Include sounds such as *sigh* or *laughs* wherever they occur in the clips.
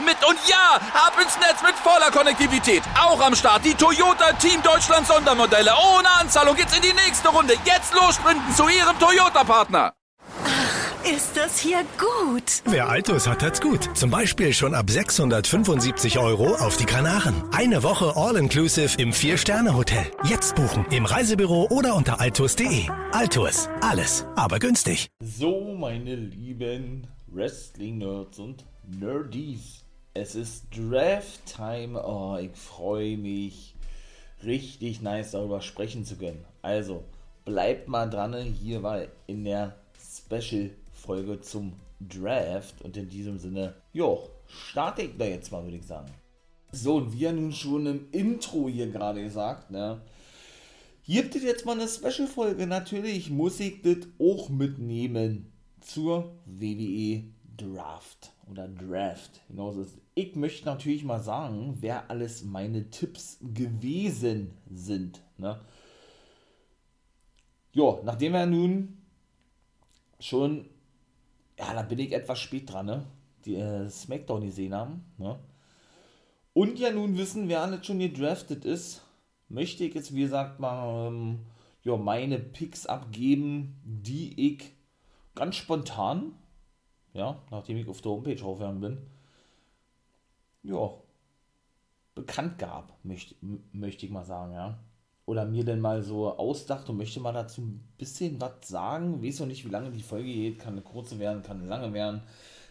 mit. Und ja, ab ins Netz mit voller Konnektivität. Auch am Start die Toyota Team Deutschland Sondermodelle. Ohne Anzahlung geht's in die nächste Runde. Jetzt los sprinten zu ihrem Toyota-Partner. Ist das hier gut? Wer Altus hat, hat's gut. Zum Beispiel schon ab 675 Euro auf die Kanaren. Eine Woche All-Inclusive im Vier-Sterne-Hotel. Jetzt buchen im Reisebüro oder unter altus.de. Altus. Alles, aber günstig. So, meine lieben Wrestling-Nerds und Nerdies. Es ist Draft-Time. Oh, ich freue mich. Richtig nice darüber sprechen zu können. Also, bleibt mal dran. Hier war in der Special Folge zum Draft. Und in diesem Sinne, jo, starte ich da jetzt mal, würde ich sagen. So, und wie ja nun schon im Intro hier gerade gesagt, ne? Gibt es jetzt mal eine Special-Folge? Natürlich muss ich das auch mitnehmen zur WWE Draft oder Draft. Genauso ist. Ich möchte natürlich mal sagen, wer alles meine Tipps gewesen sind. Ne? Ja, nachdem wir nun schon ja, da bin ich etwas spät dran, ne? Die äh, Smackdown gesehen haben, ne? Und ja nun wissen, wer alles schon gedraftet ist, möchte ich jetzt, wie gesagt, mal ähm, ja, meine Picks abgeben, die ich ganz spontan, ja, nachdem ich auf der Homepage draufgegangen bin, ja, bekannt gab, möchte, möchte ich mal sagen, ja oder mir denn mal so ausdacht und möchte mal dazu ein bisschen was sagen. Weiß noch nicht, wie lange die Folge geht. Kann eine kurze werden, kann eine lange werden.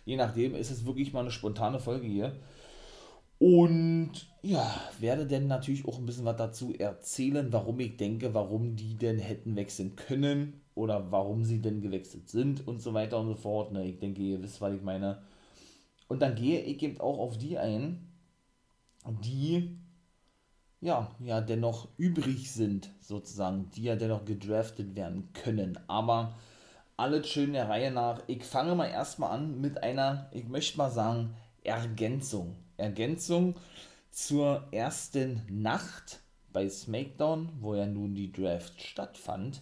Je nachdem ist es wirklich mal eine spontane Folge hier. Und ja, werde denn natürlich auch ein bisschen was dazu erzählen, warum ich denke, warum die denn hätten wechseln können oder warum sie denn gewechselt sind und so weiter und so fort. Ne, ich denke, ihr wisst, was ich meine. Und dann gehe ich eben auch auf die ein, die ja, ja dennoch übrig sind, sozusagen, die ja dennoch gedraftet werden können. Aber alles schön der Reihe nach. Ich fange mal erstmal an mit einer, ich möchte mal sagen, Ergänzung. Ergänzung zur ersten Nacht bei SmackDown, wo ja nun die Draft stattfand.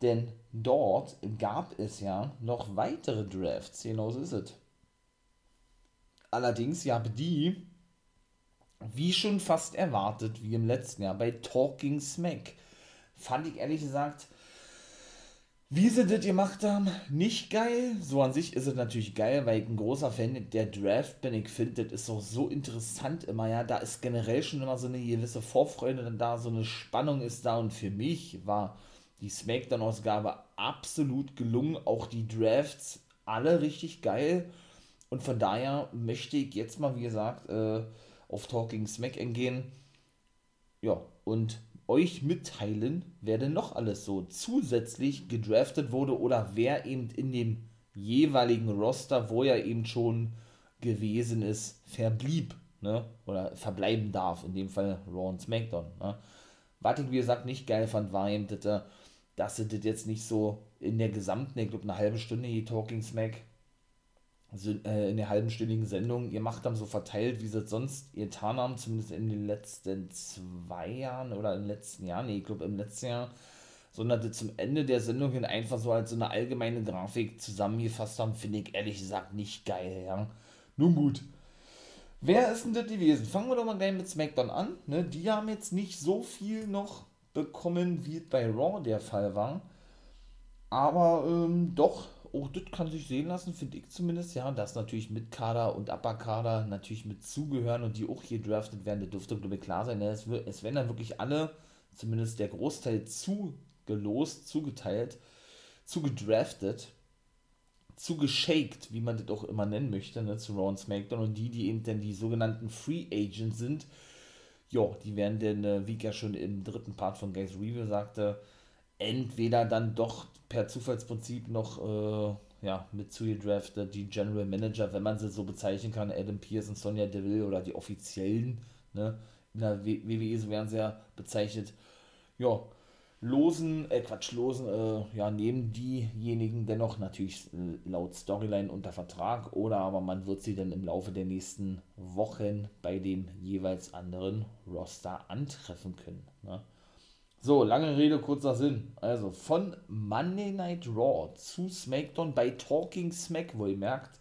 Denn dort gab es ja noch weitere Drafts, genau so ist es. Allerdings ja die wie schon fast erwartet, wie im letzten Jahr bei Talking Smack, fand ich ehrlich gesagt, wie sie das gemacht haben, nicht geil. So an sich ist es natürlich geil, weil ich ein großer Fan der Draft bin. Ich finde, das ist auch so interessant immer, ja. Da ist generell schon immer so eine gewisse Vorfreude da, so eine Spannung ist da. Und für mich war die Smackdown-Ausgabe absolut gelungen. Auch die Drafts alle richtig geil. Und von daher möchte ich jetzt mal, wie gesagt, äh, auf Talking Smack eingehen. Ja, und euch mitteilen, wer denn noch alles so zusätzlich gedraftet wurde oder wer eben in dem jeweiligen Roster, wo er eben schon gewesen ist, verblieb. Ne? Oder verbleiben darf, in dem Fall Raw und SmackDown. Ne? Was ich, wie gesagt, nicht geil fand, war eben, dass sie das jetzt nicht so in der gesamten, ich glaube, eine halbe Stunde die Talking Smack äh, in der halbenstündigen Sendung gemacht haben, so verteilt, wie sie es sonst getan haben, zumindest in den letzten zwei Jahren oder den letzten Jahren, nee, ich glaube im letzten Jahr, sondern zum Ende der Sendung hin einfach so als so eine allgemeine Grafik zusammengefasst haben, finde ich ehrlich gesagt nicht geil, ja. Nun gut. Wer ist denn das gewesen? Fangen wir doch mal gleich mit SmackDown an. Ne? Die haben jetzt nicht so viel noch bekommen, wie es bei Raw der Fall war. Aber ähm, doch auch das kann sich sehen lassen, finde ich zumindest, ja, dass natürlich mit Kader und Upper-Kader natürlich mit zugehören und die auch hier draftet werden, das dürfte, glaube ich, klar sein. Ja, es, werden dann wirklich alle, zumindest der Großteil, zugelost, zugeteilt, zugedraftet, zugeshaked, wie man das auch immer nennen möchte, ne, zu Raw und SmackDown und die, die eben dann die sogenannten Free Agents sind, ja, die werden dann, äh, wie ich ja schon im dritten Part von Guys Review sagte, entweder dann doch per Zufallsprinzip noch ja, mit zugedraftet, die General Manager, wenn man sie so bezeichnen kann, Adam Pearce und Sonja Deville oder die offiziellen, ne, in der WWE, so werden sie ja bezeichnet, ja, losen, äh, Quatsch, losen, äh, ja, nehmen diejenigen dennoch natürlich äh, laut Storyline unter Vertrag oder aber man wird sie dann im Laufe der nächsten Wochen bei dem jeweils anderen Roster antreffen können. Ne? So, lange Rede, kurzer Sinn. Also von Monday Night Raw zu SmackDown bei Talking Smack, wo ihr merkt,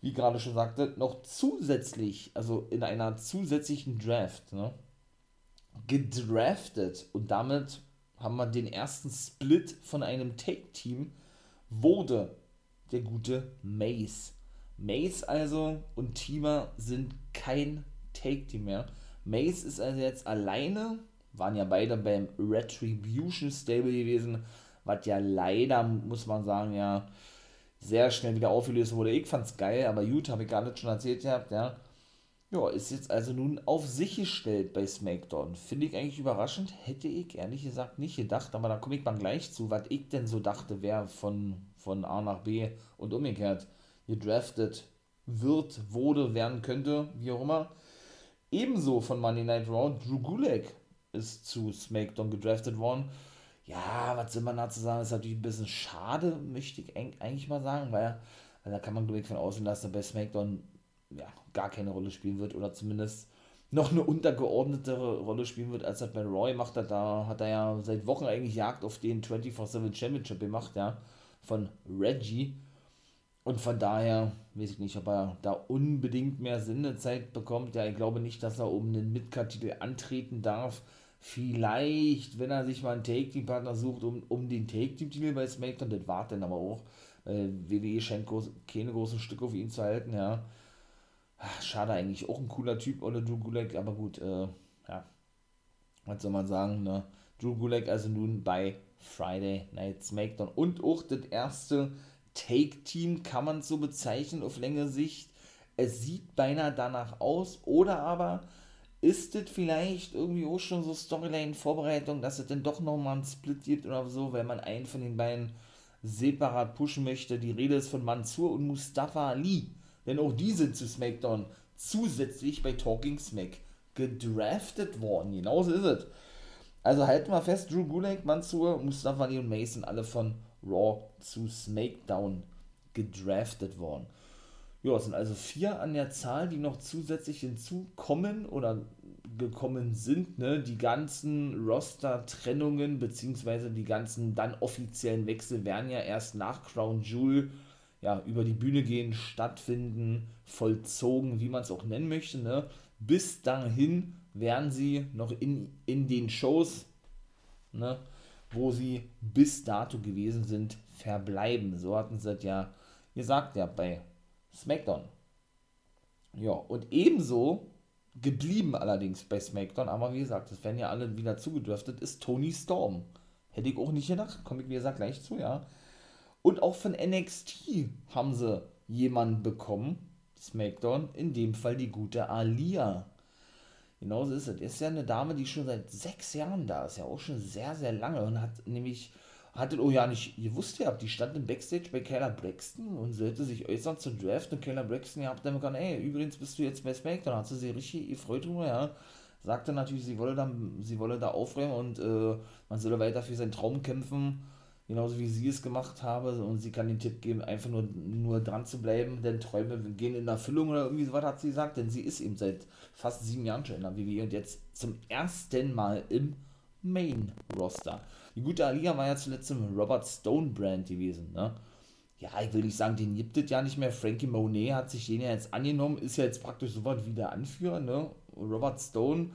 wie gerade schon sagte, noch zusätzlich, also in einer zusätzlichen Draft, ne, gedraftet und damit haben wir den ersten Split von einem Take-Team, wurde der gute Mace. Mace also und Teamer sind kein Take-Team mehr. Mace ist also jetzt alleine, waren ja beide beim Retribution Stable gewesen, was ja leider, muss man sagen, ja, sehr schnell wieder aufgelöst wurde. Ich fand's geil, aber gut, habe ich gar nicht schon erzählt gehabt, ja ja, ist jetzt also nun auf sich gestellt bei SmackDown. Finde ich eigentlich überraschend. Hätte ich ehrlich gesagt nicht gedacht, aber da komme ich mal gleich zu, was ich denn so dachte, wer von, von A nach B und umgekehrt gedraftet wird, wurde, werden könnte, wie auch immer. Ebenso von Monday Night Raw, Drew Gulak ist zu SmackDown gedraftet worden. Ja, was soll man dazu sagen, ist natürlich ein bisschen schade, möchte ich eigentlich mal sagen, weil, weil da kann man, glaube ich, von außen lassen, bei SmackDown ja, gar keine Rolle spielen wird oder zumindest noch eine untergeordnetere Rolle spielen wird, als er bei Roy macht. Da hat er ja seit Wochen eigentlich Jagd auf den 24-7 Championship gemacht, ja, von Reggie. Und von daher weiß ich nicht, ob er da unbedingt mehr Sendezeit bekommt. Ja, ich glaube nicht, dass er um den Midcard-Titel antreten darf. Vielleicht, wenn er sich mal einen Take-Team-Partner sucht, um, um den Take-Team-Titel bei SmackDown, das war dann aber auch. Äh, WWE scheint groß, keine großen Stücke auf ihn zu halten, ja. Ach, schade eigentlich, auch ein cooler Typ, oder Drew Gulak, aber gut, äh, ja, was soll man sagen, ne? Drew Gulak also nun bei Friday Night SmackDown und auch das erste Take-Team kann man so bezeichnen auf längere Sicht. Es sieht beinahe danach aus, oder aber ist es vielleicht irgendwie auch schon so Storyline-Vorbereitung, dass es dann doch nochmal einen Split gibt oder so, wenn man einen von den beiden separat pushen möchte. Die Rede ist von Mansur und Mustafa Ali denn auch die sind zu SmackDown zusätzlich bei Talking Smack gedraftet worden. Genauso ist es. Also halten wir fest, Drew Gulak, Mansur, Mustafa Ali und Mason alle von Raw zu SmackDown gedraftet worden. Ja, es sind also vier an der Zahl, die noch zusätzlich hinzukommen oder gekommen sind. Ne? Die ganzen Roster-Trennungen beziehungsweise die ganzen dann offiziellen Wechsel werden ja erst nach Crown Jewel ja, über die Bühne gehen, stattfinden, vollzogen, wie man es auch nennen möchte. Ne? Bis dahin werden sie noch in, in den Shows, ne, wo sie bis dato gewesen sind, verbleiben. So hatten sie das ja gesagt, ja, bei SmackDown. Ja, und ebenso geblieben allerdings bei SmackDown, aber wie gesagt, es werden ja alle wieder zugedürftet, ist Tony Storm. Hätte ich auch nicht gedacht, komme ich wie gesagt gleich zu, ja. Und auch von NXT haben sie jemanden bekommen, SmackDown, in dem Fall die gute Alia. Genauso ist es. Ist ja eine Dame, die schon seit sechs Jahren da ist, ja auch schon sehr, sehr lange und hat nämlich, hattet, oh ja nicht, ihr wusst ja, die stand im Backstage bei Kayla Braxton und sollte sich äußern zu Draft und Kayla Braxton, ihr habt dann gesagt, ey, übrigens bist du jetzt bei SmackDown, hat sie sich richtig gefreut drüber, ja. Sagte natürlich, sie wolle da, sie wolle da aufräumen und äh, man solle weiter für seinen Traum kämpfen genauso wie sie es gemacht habe. Und sie kann den Tipp geben, einfach nur, nur dran zu bleiben, denn Träume gehen in Erfüllung oder irgendwie sowas hat sie gesagt, denn sie ist eben seit fast sieben Jahren schon in der WWE und jetzt zum ersten Mal im Main Roster. Die gute Alia war ja zuletzt im Robert Stone Brand gewesen, ne? Ja, ich will nicht sagen, den gibt es ja nicht mehr. Frankie Monet hat sich den ja jetzt angenommen, ist ja jetzt praktisch so was wie der Anführer, ne? Robert Stone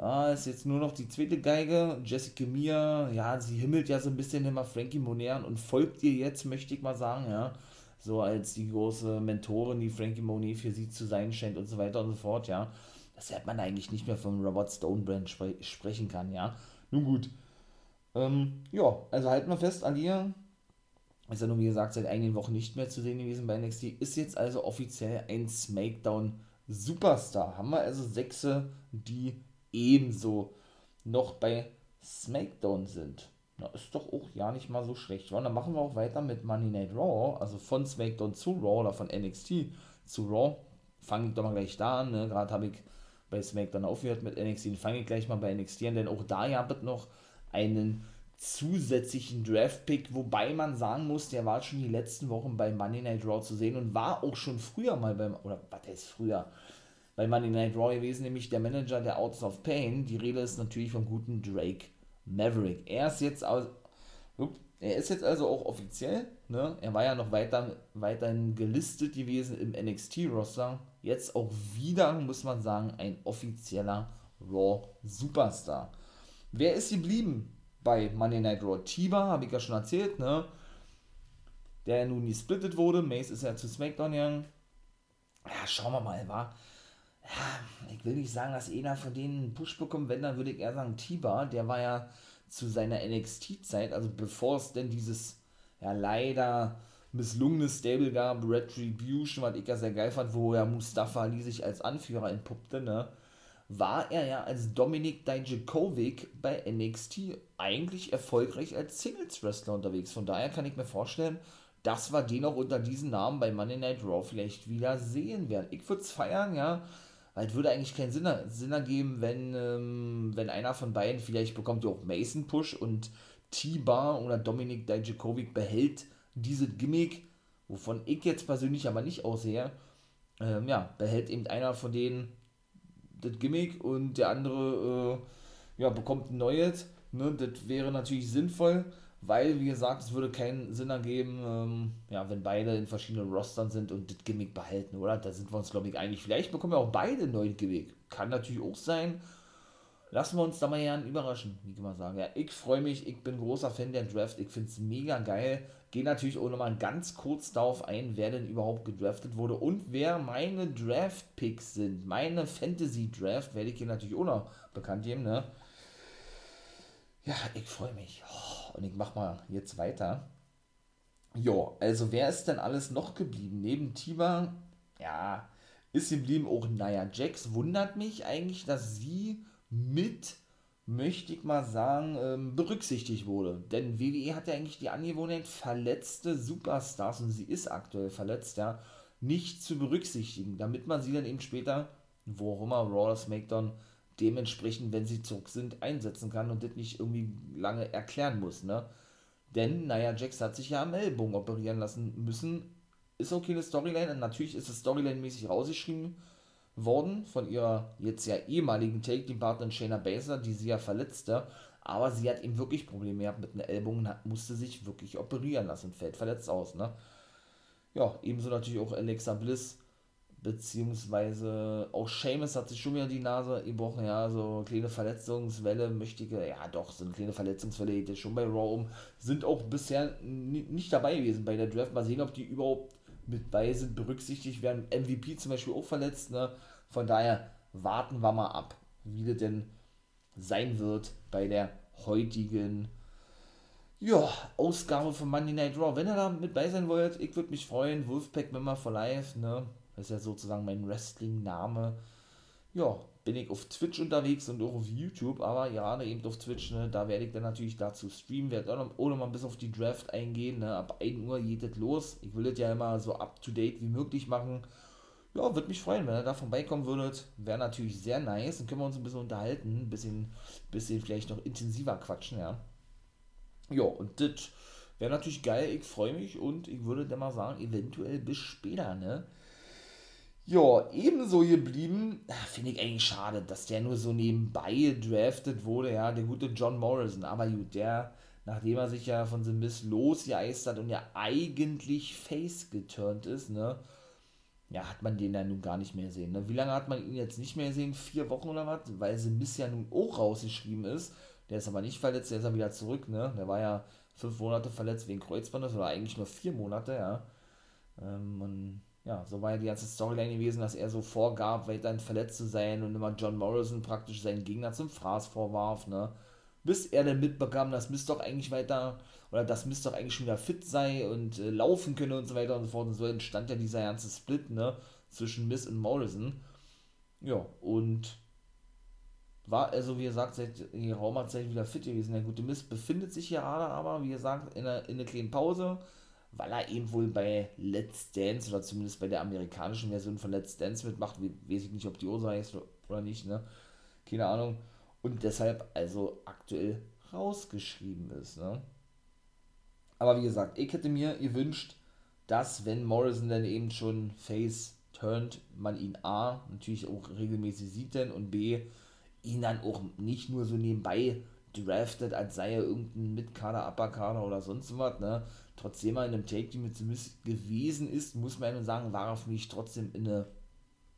Ah, ist jetzt nur noch die zweite Geige. Jessica Mia, ja, sie himmelt ja so ein bisschen immer Frankie Monet und folgt ihr jetzt, möchte ich mal sagen, ja. So als die große Mentorin, die Frankie Monet für sie zu sein scheint und so weiter und so fort, ja. Weshalb man eigentlich nicht mehr vom Robert Stone Brand spre sprechen kann, ja. Nun gut. Ähm, ja, also halten wir fest, Alia ist ja nun wie gesagt seit einigen Wochen nicht mehr zu sehen gewesen bei NXT, ist jetzt also offiziell ein SmackDown Superstar. Haben wir also Sechse, die ebenso noch bei SmackDown sind. Na, ist doch auch ja nicht mal so schlecht. Und dann machen wir auch weiter mit Money Night Raw, also von SmackDown zu Raw oder von NXT zu Raw. Fange ich doch mal gleich da an. Ne? Gerade habe ich bei SmackDown aufgehört mit NXT. Fange ich gleich mal bei NXT an, denn auch da gab es noch einen zusätzlichen Draft-Pick, wobei man sagen muss, der war schon die letzten Wochen bei Money Night Raw zu sehen und war auch schon früher mal beim, oder was heißt früher, bei Money Night Raw gewesen, nämlich der Manager der Outs of Pain. Die Rede ist natürlich vom guten Drake Maverick. Er ist jetzt also, er ist jetzt also auch offiziell, ne? Er war ja noch weiter, weiterhin gelistet gewesen im NXT-Roster. Jetzt auch wieder, muss man sagen, ein offizieller Raw Superstar. Wer ist geblieben bei Monday Night Raw? Tiba, habe ich ja schon erzählt, ne? Der nun gesplittet wurde. Mace ist ja zu SmackDown gegangen. Ja, schauen wir mal, war ja, ich will nicht sagen, dass einer von denen einen Push bekommt, wenn, dann würde ich eher sagen Tiba, der war ja zu seiner NXT-Zeit, also bevor es denn dieses, ja leider misslungene Stable gab, Retribution, was ich ja sehr geil fand, wo ja Mustafa Ali sich als Anführer entpuppte, ne, war er ja als Dominik Dijakovic bei NXT eigentlich erfolgreich als Singles-Wrestler unterwegs. Von daher kann ich mir vorstellen, dass wir den auch unter diesem Namen bei Monday Night Raw vielleicht wieder sehen werden. Ich würde es feiern, ja, weil es würde eigentlich keinen Sinn, Sinn ergeben, wenn, ähm, wenn einer von beiden, vielleicht bekommt ja auch Mason Push und T-Bar oder Dominik Dijakovic behält dieses Gimmick, wovon ich jetzt persönlich aber nicht aussehe, ähm, ja, behält eben einer von denen das Gimmick und der andere äh, ja, bekommt ein neues. Ne? Das wäre natürlich sinnvoll weil, wie gesagt, es würde keinen Sinn ergeben, ähm, ja, wenn beide in verschiedenen Rostern sind und das Gimmick behalten, oder? Da sind wir uns, glaube ich, einig. Vielleicht bekommen wir auch beide ein neues Gimmick. Kann natürlich auch sein. Lassen wir uns da mal gern überraschen, wie kann man sagen. Ja, ich freue mich, ich bin großer Fan der Draft, ich finde es mega geil. Gehe natürlich auch nochmal ganz kurz darauf ein, wer denn überhaupt gedraftet wurde und wer meine Draft-Picks sind. Meine Fantasy-Draft werde ich hier natürlich auch noch bekannt geben, ne? Ja, ich freue mich. Oh, und ich mache mal jetzt weiter. Ja, also wer ist denn alles noch geblieben? Neben Tiba, ja, ist geblieben auch Naya Jax. Wundert mich eigentlich, dass sie mit, möchte ich mal sagen, ähm, berücksichtigt wurde. Denn WWE hat ja eigentlich die Angewohnheit, verletzte Superstars, und sie ist aktuell verletzt, ja, nicht zu berücksichtigen, damit man sie dann eben später, wo auch immer, Raw oder SmackDown, dementsprechend, wenn sie zurück sind, einsetzen kann und das nicht irgendwie lange erklären muss, ne? Denn, naja, Jax hat sich ja am Ellbogen operieren lassen müssen. Ist okay eine Storyline, natürlich ist es Storyline-mäßig rausgeschrieben worden von ihrer jetzt ja ehemaligen Take-Team-Partnerin Shayna Baszler, die sie ja verletzte, aber sie hat eben wirklich Probleme gehabt mit den Ellbogen, hat, musste sich wirklich operieren lassen fällt verletzt aus, ne? Ja, ebenso natürlich auch Alexa Bliss, beziehungsweise auch Seamus hat sich schon wieder die Nase gebrochen, ja, so kleine Verletzungswelle, möchtige, ja doch, so eine kleine Verletzungswelle geht schon bei Raw um, sind auch bisher nicht dabei gewesen bei der Draft, mal sehen, ob die überhaupt mit bei sind, berücksichtigt werden, MVP zum Beispiel auch verletzt, ne, von daher warten wir mal ab, wie das denn sein wird bei der heutigen ja, Ausgabe von Monday Night Raw. Wenn ihr da mit bei sein wollt, ich würde mich freuen. Wolfpack Member for Life, ne? Das ist ja sozusagen mein Wrestling-Name. Ja, bin ich auf Twitch unterwegs und auch auf YouTube, aber gerade eben auf Twitch, ne, da werde ich dann natürlich dazu streamen, werde auch noch, mal bis auf die Draft eingehen, ne, ab 1 Uhr geht das los. Ich will das ja immer so up-to-date wie möglich machen. Ja, würde mich freuen, wenn ihr da vorbeikommen würdet. Wäre natürlich sehr nice. Dann können wir uns ein bisschen unterhalten, ein bisschen, bisschen vielleicht noch intensiver quatschen, ja. Ja, und das wäre natürlich geil. Ich freue mich und ich würde dann mal sagen, eventuell bis später, ne. Ja, ebenso geblieben, finde ich eigentlich schade, dass der nur so nebenbei draftet wurde, ja, der gute John Morrison. Aber gut, der, nachdem er sich ja von The Miss losgeeist hat und ja eigentlich Face geturnt ist, ne, ja, hat man den ja nun gar nicht mehr gesehen. Ne? Wie lange hat man ihn jetzt nicht mehr gesehen? Vier Wochen oder was? Weil Miss ja nun auch rausgeschrieben ist. Der ist aber nicht verletzt, der ist ja wieder zurück, ne? Der war ja fünf Monate verletzt wegen Kreuzband, oder eigentlich nur vier Monate, ja. Ähm, und ja, so war ja die ganze Storyline gewesen, dass er so vorgab, weiterhin verletzt zu sein und immer John Morrison praktisch seinen Gegner zum Fraß vorwarf, ne? Bis er dann mitbekam, dass Mist doch eigentlich weiter, oder dass Mist doch eigentlich schon wieder fit sei und äh, laufen könne und so weiter und so fort. Und so entstand ja dieser ganze Split, ne? Zwischen Miss und Morrison. Ja, und War also, wie gesagt, seit geraumer Zeit wieder fit gewesen. Der gute Mist befindet sich gerade aber, wie gesagt, in einer, in einer kleinen Pause, weil er eben wohl bei Let's Dance oder zumindest bei der amerikanischen Version von Let's Dance mitmacht. Weiß ich nicht, ob die Ursache ist oder nicht, ne? Keine Ahnung. Und deshalb also aktuell rausgeschrieben ist, ne? Aber wie gesagt, ich hätte mir gewünscht, dass, wenn Morrison dann eben schon Face turnt, man ihn A, natürlich auch regelmäßig sieht denn und B, ihn dann auch nicht nur so nebenbei draftet, als sei er irgendein Mitkader, Upperkader oder sonst was, ne? Trotzdem er in einem Take-Team mit gewesen ist, muss man eben sagen, war er für mich trotzdem in der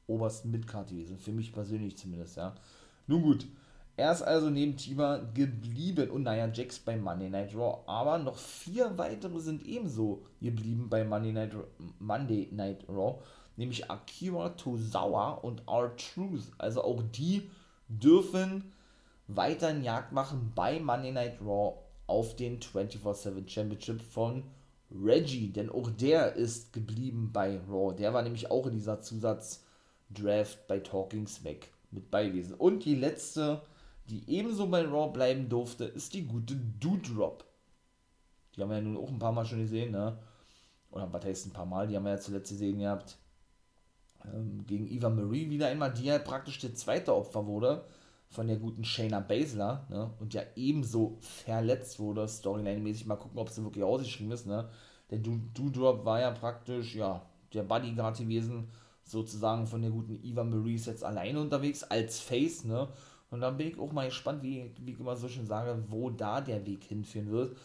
obersten Midcard gewesen. Für mich persönlich zumindest, ja. Nun gut, er ist also neben Tima geblieben und naja, Jax bei Monday Night Raw. Aber noch vier weitere sind ebenso geblieben bei Monday Night, Monday Night Raw. Nämlich Akira Tozawa und R-Truth. Also auch die dürfen weiterhin Jagd machen bei Monday Night Raw auf den 24-7 Championship von Reggie. Denn auch der ist geblieben bei Raw. Der war nämlich auch in dieser Zusatzdraft bei Talking Smack mit beiwesen. Und die letzte die ebenso bei Raw bleiben durfte, ist die gute Doudrop. Die haben wir ja nun auch ein paar Mal schon gesehen, ne? Oder was heißt ein paar Mal? Die haben wir ja zuletzt gesehen gehabt. Ähm, gegen Eva Marie wieder einmal, die ja praktisch der zweite Opfer wurde von der guten Shayna Baszler, ne? Und ja ebenso verletzt wurde, Storyline-mäßig. Mal gucken, ob sie wirklich ausgeschrieben ist, ne? Der Doudrop war ja praktisch, ja, der Bodyguard gewesen, sozusagen von der guten Eva Marie ist jetzt alleine unterwegs als Face, ne? Und dann bin ich auch mal gespannt, wie, wie ich immer so schön sage, wo da der Weg hinführen wird.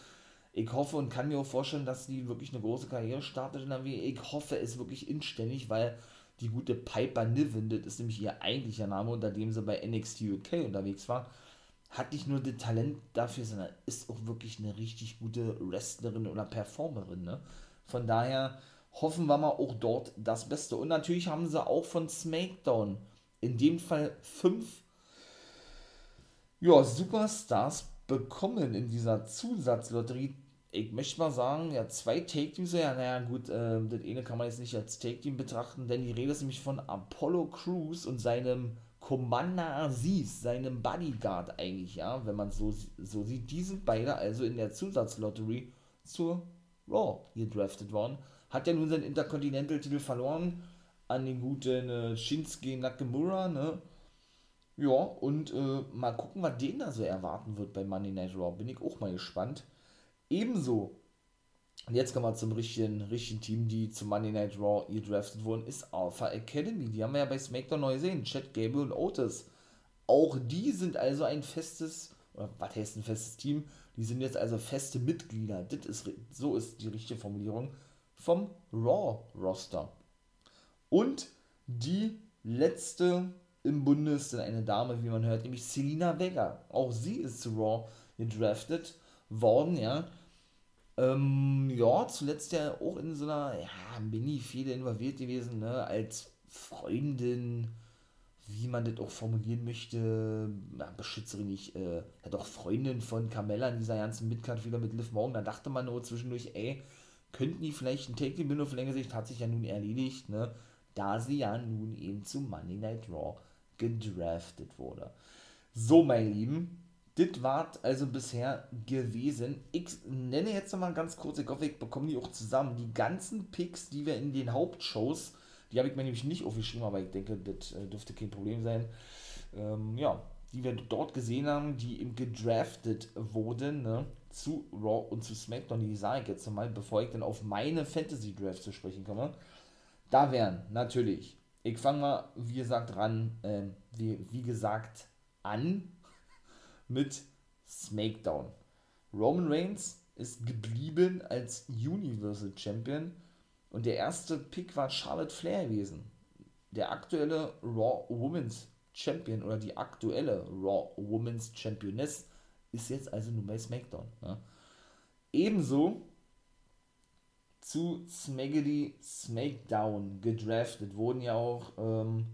Ich hoffe und kann mir auch vorstellen, dass die wirklich eine große Karriere startet in der WWE. Ich hoffe es wirklich inständig, weil die gute Piper Niven, das ist nämlich ihr eigentlicher Name, unter dem sie bei NXT UK unterwegs war, hat nicht nur das Talent dafür, sondern ist auch wirklich eine richtig gute Wrestlerin oder Performerin. Ne? Von daher hoffen wir mal auch dort das Beste. Und natürlich haben sie auch von SmackDown in dem Fall fünf ja, Superstars bekommen in dieser Zusatzlotterie. Ich möchte mal sagen, ja, zwei Take-Teams, ja, naja, gut, äh, das eine kann man jetzt nicht als Take-Team betrachten, denn die Rede ist nämlich von Apollo Crews und seinem Commander Aziz, seinem Bodyguard eigentlich, ja, wenn man so, so sieht. Die sind beide also in der Zusatzlotterie zur Raw gedraftet worden. Hat ja nun seinen Intercontinental-Titel verloren an den guten äh, Shinsuke Nakamura, ne? Ja, und äh, mal gucken, was den da so erwarten wird bei Monday Night Raw. Bin ich auch mal gespannt. Ebenso, und jetzt kommen wir zum richtigen, richtigen Team, die zum Monday Night Raw gedraftet wurden, ist Alpha Academy. Die haben wir ja bei SmackDown neu gesehen. Chad Gable und Otis. Auch die sind also ein festes, oder was heißt ein festes Team? Die sind jetzt also feste Mitglieder. Das ist, so ist die richtige Formulierung vom Raw-Roster. Und die letzte im Bundes eine Dame, wie man hört, nämlich Selina Vega. Auch sie ist zu Raw gedraftet worden, ja. Ähm, ja, zuletzt ja auch in so einer ja, Mini-Fehde involviert gewesen, ne, als Freundin, wie man das auch formulieren möchte, ja, Beschützerin nicht, äh, ja doch Freundin von Carmella in dieser ganzen Midcard wieder mit Liv Morgan, da dachte man nur zwischendurch, ey, könnten die vielleicht ein Take-Team auf längere Sicht, hat sich ja nun erledigt, ne, da sie ja nun eben zu Monday Night Raw gedraftet wurde. So, meine Lieben, das war also bisher gewesen. Ich nenne jetzt nochmal ganz kurz, ich hoffe, ich bekomme die auch zusammen. Die ganzen Picks, die wir in den Hauptshows, die habe ich mir nämlich nicht aufgeschrieben, aber ich denke, das äh, dürfte kein Problem sein. Ähm, ja, die wir dort gesehen haben, die eben gedraftet wurden, ne, zu Raw und zu SmackDown, die sage ich jetzt nochmal, bevor ich dann auf meine Fantasy Draft zu sprechen komme. Da wären natürlich ich fange mal, wie gesagt, ran, äh, wie, wie gesagt, an *laughs* mit SmackDown. Roman Reigns ist geblieben als Universal Champion und der erste Pick war Charlotte Flair gewesen. Der aktuelle Raw Women's Champion oder die aktuelle Raw Women's Championess ist jetzt also nur bei SmackDown. Ne? Ebenso zu Smaggedy Smackdown gedraftet. Wurden ja auch ähm,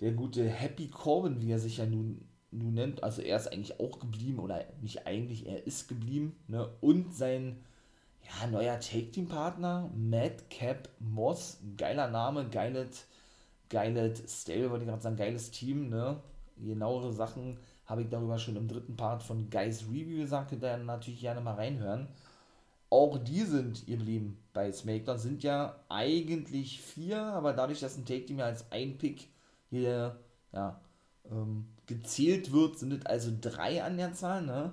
der gute Happy Corbin, wie er sich ja nun, nun nennt, also er ist eigentlich auch geblieben, oder nicht eigentlich, er ist geblieben, ne? und sein ja, neuer Take-Team-Partner, Madcap Moss, geiler Name, geiles, geiles Stable, wollte ich gerade sagen, geiles Team, ne? genauere Sachen habe ich darüber schon im dritten Part von Guys Review gesagt, könnt ihr natürlich gerne mal reinhören. Auch die sind geblieben bei SmackDown, sind ja eigentlich vier, aber dadurch, dass ein Take-Team ja als ein Pick hier ja, ähm, gezählt wird, sind es also drei an der Zahl, ne?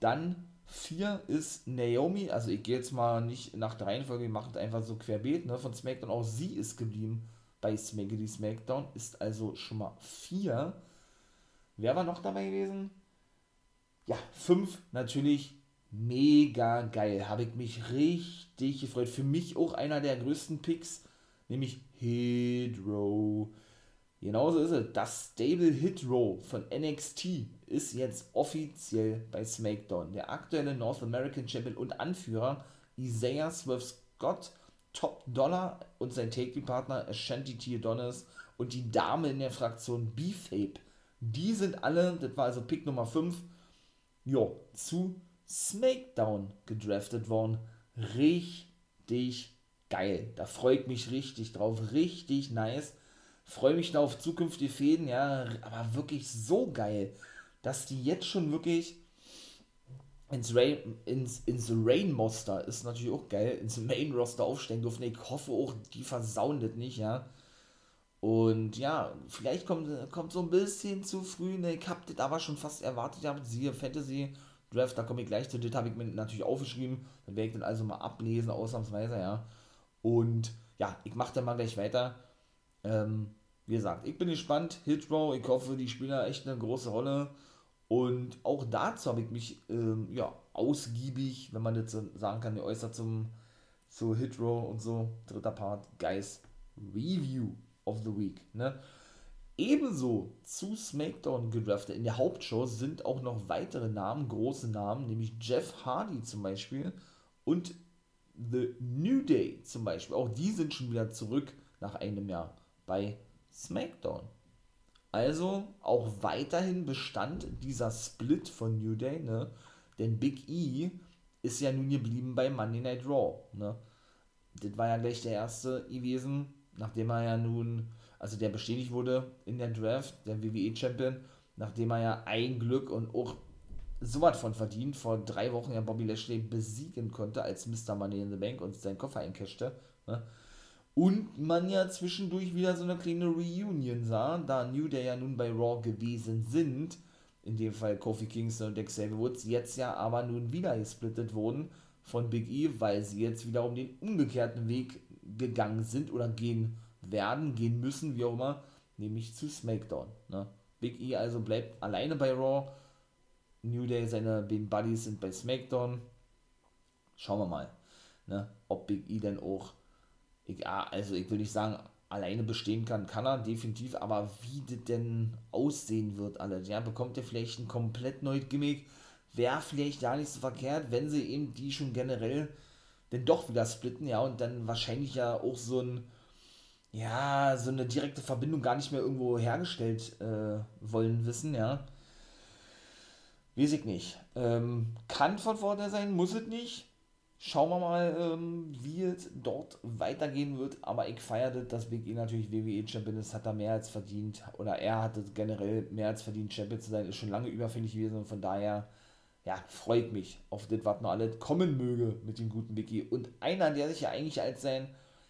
Dann vier ist Naomi, also ich gehe jetzt mal nicht nach der Reihenfolge, ich mache es einfach so querbeet, ne? Von SmackDown, auch sie ist geblieben bei Smackity SmackDown, ist also schon mal vier. Wer war noch dabei gewesen? Ja, fünf natürlich mega geil. Habe ich mich richtig gefreut. Für mich auch einer der größten Picks, nämlich Hydro. Genauso ist es. Das Stable Hydro von NXT ist jetzt offiziell bei SmackDown. Der aktuelle North American Champion und Anführer Isaiah Swerve Scott, Top Dollar und sein Take-Partner Ashanti T. Adonis und die Dame in der Fraktion B-Fape. Die sind alle, das war also Pick Nummer 5, jo, zu SmackDown gedraftet worden. Richtig geil. Da freue ich mich richtig drauf. Richtig nice. Freue mich da auf zukünftige Fäden, ja, aber wirklich so geil, dass die jetzt schon wirklich ins, Rain, ins, ins Rain Monster ist natürlich auch geil, ins Main Roster aufsteigen dürfen. Ich hoffe auch, die versauen das nicht, ja. Und ja, vielleicht kommt, kommt so ein bisschen zu früh, ne, ich hab das aber schon fast erwartet, ja, siehe Fantasy Draft, da komme ich gleich zu, das habe ich mir natürlich aufgeschrieben, dann werde ich dann also mal ablesen, ausnahmsweise, ja. Und ja, ich mache dann mal gleich weiter. Ähm, wie gesagt, ich bin gespannt, Hitrow, ich hoffe, die spielen da echt eine große Rolle. Und auch dazu habe ich mich ähm, ja, ausgiebig, wenn man so sagen kann, geäußert zum, zu Hitrow und so. Dritter Part, Guys Review of the Week. Ne? Ebenso zu SmackDown gedraftet in der Hauptshow sind auch noch weitere Namen, große Namen, nämlich Jeff Hardy zum Beispiel und The New Day zum Beispiel. Auch die sind schon wieder zurück nach einem Jahr bei SmackDown. Also auch weiterhin bestand dieser Split von New Day, ne? Denn Big E ist ja nun geblieben bei Monday Night Raw, ne? Das war ja gleich der erste gewesen, nachdem er ja nun also der bestätigt wurde in der Draft, der WWE-Champion, nachdem er ja ein Glück und auch so was von verdient, vor drei Wochen ja Bobby Lashley besiegen konnte als Mr. Money in the Bank und seinen Koffer eincashte. Ne? Und man ja zwischendurch wieder so eine kleine Reunion sah, da New Day ja nun bei Raw gewesen sind, in dem Fall Kofi Kingston und Xavier Woods, jetzt ja aber nun wieder gesplittet wurden von Big E, weil sie jetzt wiederum den umgekehrten Weg gegangen sind oder gehen werden, gehen müssen, wie auch immer, nämlich zu SmackDown. Ne? Big E also bleibt alleine bei Raw. New Day, seine beiden Buddies sind bei SmackDown. Schauen wir mal, ne? ob Big E denn auch, ich, also ich will nicht sagen, alleine bestehen kann, kann er definitiv, aber wie das denn aussehen wird, alles, ja, bekommt er vielleicht ein komplett neues Gimmick, wäre vielleicht gar nicht so verkehrt, wenn sie eben die schon generell denn doch wieder splitten, ja, und dann wahrscheinlich ja auch so ein ja, so eine direkte Verbindung gar nicht mehr irgendwo hergestellt äh, wollen wissen, ja. Weiß ich nicht. Ähm, kann von Vorteil sein, muss es nicht. Schauen wir mal, ähm, wie es dort weitergehen wird. Aber ich feiere dass Big E natürlich WWE-Champion ist, hat er mehr als verdient. Oder er hatte generell mehr als verdient, Champion zu sein. Ist schon lange überfällig gewesen und von daher, ja, freut mich auf das, was noch alles kommen möge mit dem guten Big E. Und einer, der sich ja eigentlich als sein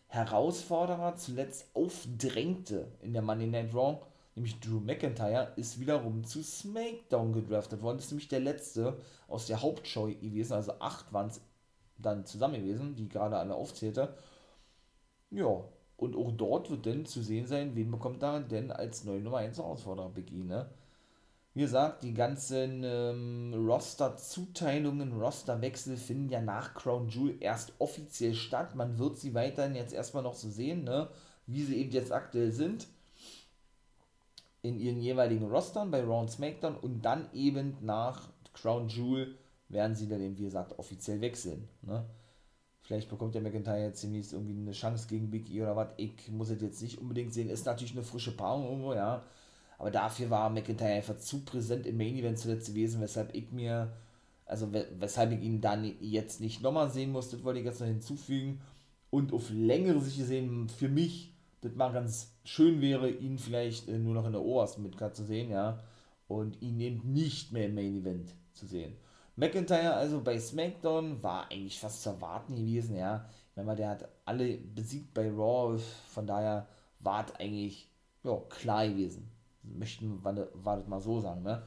Herausforderer zuletzt aufdrängte in der Monday Night Raw, nämlich Drew McIntyre, ist wiederum zu SmackDown gedraftet worden. Das ist nämlich der letzte aus der Hauptshow gewesen, also acht waren es dann zusammen gewesen, die gerade alle aufzählte. Ja, und auch dort wird dann zu sehen sein, wen bekommt da denn als neue Nummer 1 Herausforderer Big E, ne? Wie gesagt, die ganzen ähm, Roster-Zuteilungen, Rosterwechsel finden ja nach Crown Jewel erst offiziell statt. Man wird sie weiterhin jetzt erstmal noch so sehen, ne? wie sie eben jetzt aktuell sind. In ihren jeweiligen Rostern bei Raw und SmackDown und dann eben nach Crown Jewel werden sie dann eben, wie gesagt, offiziell wechseln. Ne? Vielleicht bekommt der McIntyre jetzt demnächst irgendwie eine Chance gegen Big E oder was. Ich muss es jetzt nicht unbedingt sehen. Ist natürlich eine frische Paarung irgendwo, ja. Aber dafür war McIntyre einfach zu präsent im Main Event zuletzt gewesen, weshalb ich mir, also weshalb ich ihn dann jetzt nicht nochmal sehen musste, wollte ich jetzt noch hinzufügen. Und auf längere Sicht gesehen, für mich das mal ganz schön wäre, ihn vielleicht äh, nur noch in der obersten Midcard zu sehen, ja, und ihn eben nicht mehr im Main Event zu sehen. McIntyre also bei SmackDown war eigentlich fast zu erwarten gewesen, ja. Wenn man der hat alle besiegt bei Raw, von daher war es eigentlich ja, klar gewesen. Möchten wir mal so sagen, ne?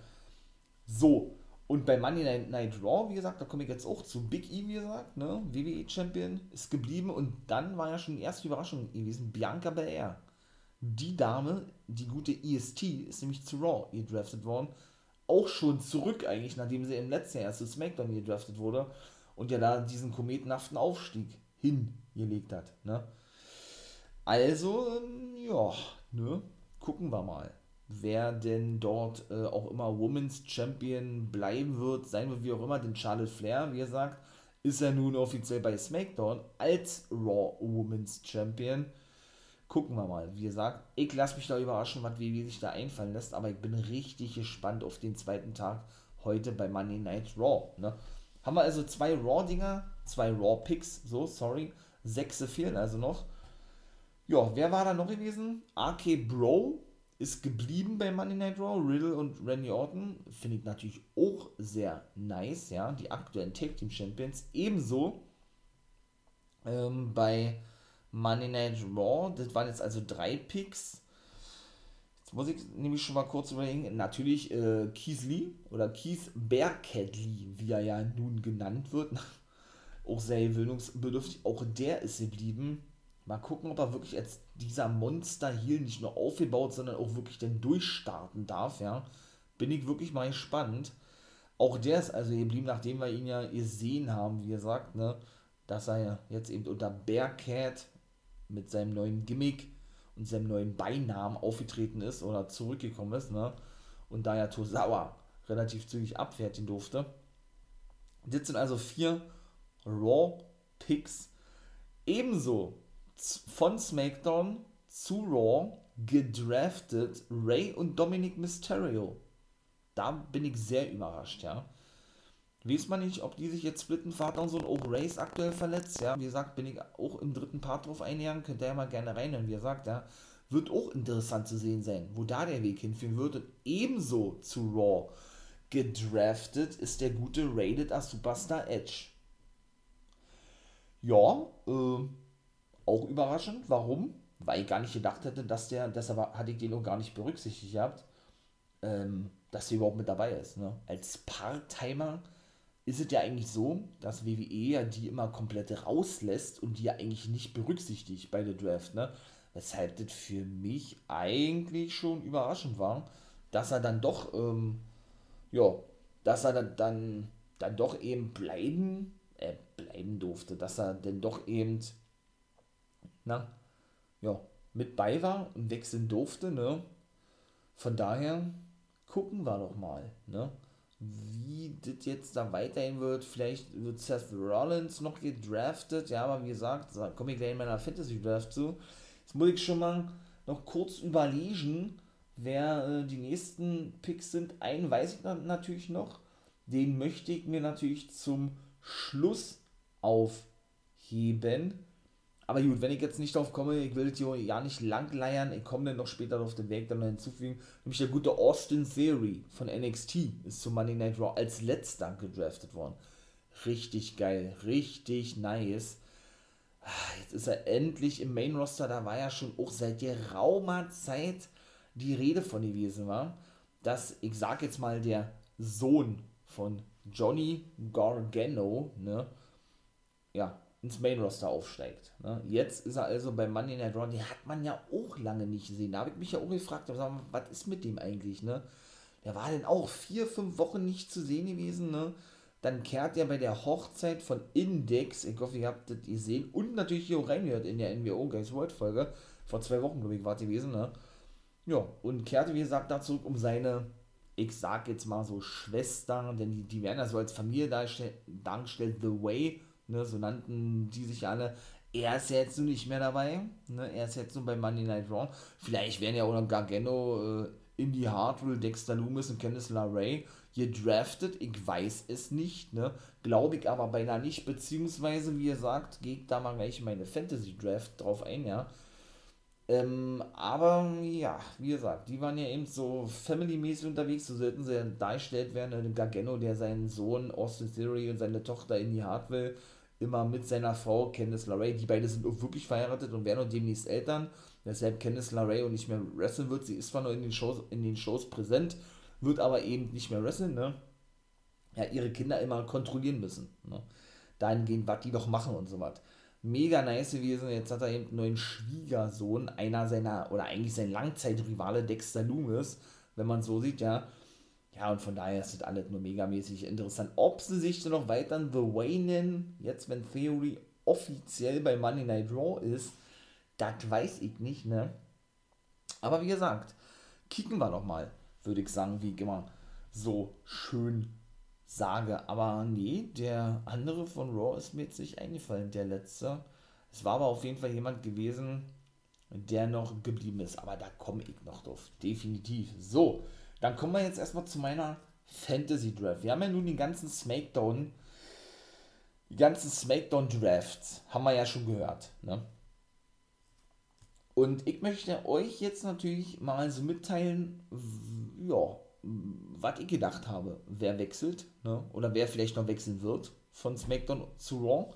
So, und bei Money Night, Raw, wie gesagt, da komme ich jetzt auch zu Big E, wie gesagt, ne? WWE Champion ist geblieben und dann war ja schon die erste Überraschung gewesen, Bianca Belair. Die Dame, die gute EST, ist nämlich zu Raw gedraftet worden. Auch schon zurück eigentlich, nachdem sie im letzten Jahr zu SmackDown gedraftet wurde und ja da diesen kometenhaften Aufstieg hingelegt hat, ne? Also, ähm, ja, ne? Gucken wir mal wer denn dort äh, auch immer Women's Champion bleiben wird, sein wird wie auch immer, denn Charlotte Flair, wie gesagt, ist er nun offiziell bei SmackDown als Raw Women's Champion. Gucken wir mal. Wie gesagt, ich lasse mich da überraschen, was WWE sich da einfallen lässt, aber ich bin richtig gespannt auf den zweiten Tag heute bei Monday Night Raw. Ne? Haben wir also zwei Raw-Dinger, zwei Raw-Picks, so, sorry. Sechse fehlen also noch. Ja, wer war da noch gewesen? RK Bro ist geblieben bei Monday Night Raw. Riddle und Randy Orton finde ich natürlich auch sehr nice, ja, die aktuellen Tag Team Champions. Ebenso ähm, bei Monday Night Raw, das waren jetzt also drei Picks. Jetzt muss ich nämlich schon mal kurz überlegen. Natürlich äh, Keith Lee oder Keith Bearcat Lee, wie er ja nun genannt wird. *laughs* auch sehr gewöhnungsbedürftig. Auch der ist geblieben. Mal gucken, ob er wirklich als dieser Monster hier nicht nur aufgebaut, sondern auch wirklich dann durchstarten darf, ja. Bin ich wirklich mal gespannt. Auch der ist also geblieben, nachdem wir ihn ja gesehen haben, wie gesagt, ne, dass er jetzt eben unter Bearcat mit seinem neuen Gimmick und seinem neuen Beinamen aufgetreten ist oder zurückgekommen ist, ne, und da ja Tosawa relativ zügig abfertigen durfte. Das sind also vier Raw Picks. Ebenso von SmackDown zu Raw gedraftet Ray und Dominic Mysterio. Da bin ich sehr überrascht, ja. Weiß man nicht, ob die sich jetzt splitten, Vater und Sohn, auch Ray ist aktuell verletzt, ja. Wie gesagt, bin ich auch im dritten Part drauf eingegangen, könnt ihr ja mal gerne reinhören, wie gesagt, ja. Wird auch interessant zu sehen sein, wo da der Weg hinführen wird. Und ebenso zu Raw gedraftet ist der gute Rated as Superstar Edge. Ja, äh, auch überraschend. Warum? Weil ich gar nicht gedacht hätte, dass der, deshalb hatte ich den auch gar nicht berücksichtigt gehabt, ähm, dass der überhaupt mit dabei ist. Ne? Als Part-Timer ist es ja eigentlich so, dass WWE ja die immer komplett rauslässt und die ja eigentlich nicht berücksichtigt bei der Draft. Ne? Weshalb das für mich eigentlich schon überraschend war, dass er dann doch, ähm, ja, dass er dann, dann, dann doch eben bleiben, äh, bleiben durfte, dass er dann doch eben na, ja, mit bei war und wechseln durfte, ne? Von daher gucken wir doch mal, ne? Wie das jetzt da weiterhin wird. Vielleicht wird Seth Rollins noch gedraftet, ja, aber wie gesagt, da komme ich gleich in meiner Fantasy Draft zu. Jetzt muss ich schon mal noch kurz überlegen, wer äh, die nächsten Picks sind. Einen weiß ich natürlich noch. Den möchte ich mir natürlich zum Schluss aufheben. Aber gut, wenn ich jetzt nicht drauf komme, ich will das hier ja nicht langleiern, ich komme dann noch später auf den Weg dann noch hinzufügen. Nämlich der gute Austin Theory von NXT ist zu Monday Night Raw als letzter gedraftet worden. Richtig geil, richtig nice. Ah, jetzt ist er endlich im Main Roster, da war ja schon auch seit geraumer Zeit die Rede von gewesen war, dass, ich sag jetzt mal, der Sohn von Johnny Gargano, ne, ja, ins Main Roster aufsteigt. Ne? Jetzt ist er also bei Monday Night Raw, den hat man ja auch lange nicht gesehen. Da habe ich mich ja auch gefragt, was ist mit dem eigentlich? Ne? Der war denn auch vier, fünf Wochen nicht zu sehen gewesen. Ne? Dann kehrt er bei der Hochzeit von Index, ich hoffe, ihr habt das gesehen, und natürlich hier reingehört in der NWO Guys World Folge. Vor zwei Wochen, glaube ich, war es gewesen. Ne? Ja, und kehrte, wie gesagt, da zurück, um seine ich sag jetzt mal so Schwestern, denn die, die werden ja so als Familie dargestellt, The Way ne, so nannten die sich alle. Er ist jetzt nur nicht mehr dabei, ne, er ist jetzt nur bei Monday Night Raw. Vielleicht werden ja auch noch Gargano, äh, Indy Hartwell, Dexter Loomis und Candice LeRae gedraftet. Ich weiß es nicht, ne, glaube ich aber beinahe nicht, beziehungsweise, wie ihr sagt, ich da mal gleich in meine Fantasy Draft drauf ein, ja. Ähm, aber ja, wie gesagt, die waren ja eben so family-mäßig unterwegs, so sollten sie dargestellt werden. Gargano, der seinen Sohn Austin Theory und seine Tochter in die Hart will, immer mit seiner Frau Candice LeRae. Die beiden sind wirklich verheiratet und werden auch demnächst Eltern. Deshalb Candice LeRae und nicht mehr wresteln wird. Sie ist zwar noch in den Shows, in den Shows präsent, wird aber eben nicht mehr wresteln, ne? Ja, ihre Kinder immer kontrollieren müssen, ne? Dahingehend, was die doch machen und so was mega nice gewesen. Jetzt hat er eben einen neuen Schwiegersohn, einer seiner, oder eigentlich sein Langzeitrivale Dexter Loomis, wenn man so sieht, ja. Ja, und von daher ist das alles nur megamäßig interessant. Ob sie sich dann noch weiter The Way nennen, jetzt wenn Theory offiziell bei Monday Night Raw ist, das weiß ich nicht, ne? Aber wie gesagt, kicken wir noch mal, würde ich sagen, wie ich immer so schön sage. Aber nee, der andere von Raw ist mir jetzt nicht eingefallen, der letzte. Es war aber auf jeden Fall jemand gewesen, der noch geblieben ist. Aber da komme ich noch drauf. Definitiv. So, dann kommen wir jetzt erstmal zu meiner Fantasy Draft. Wir haben ja nun den ganzen Smackdown, die ganzen Smackdown Drafts, haben wir ja schon gehört. Ne? Und ich möchte euch jetzt natürlich mal so mitteilen, ja, was ich gedacht habe, wer wechselt, ne? oder wer vielleicht noch wechseln wird von SmackDown zu Raw.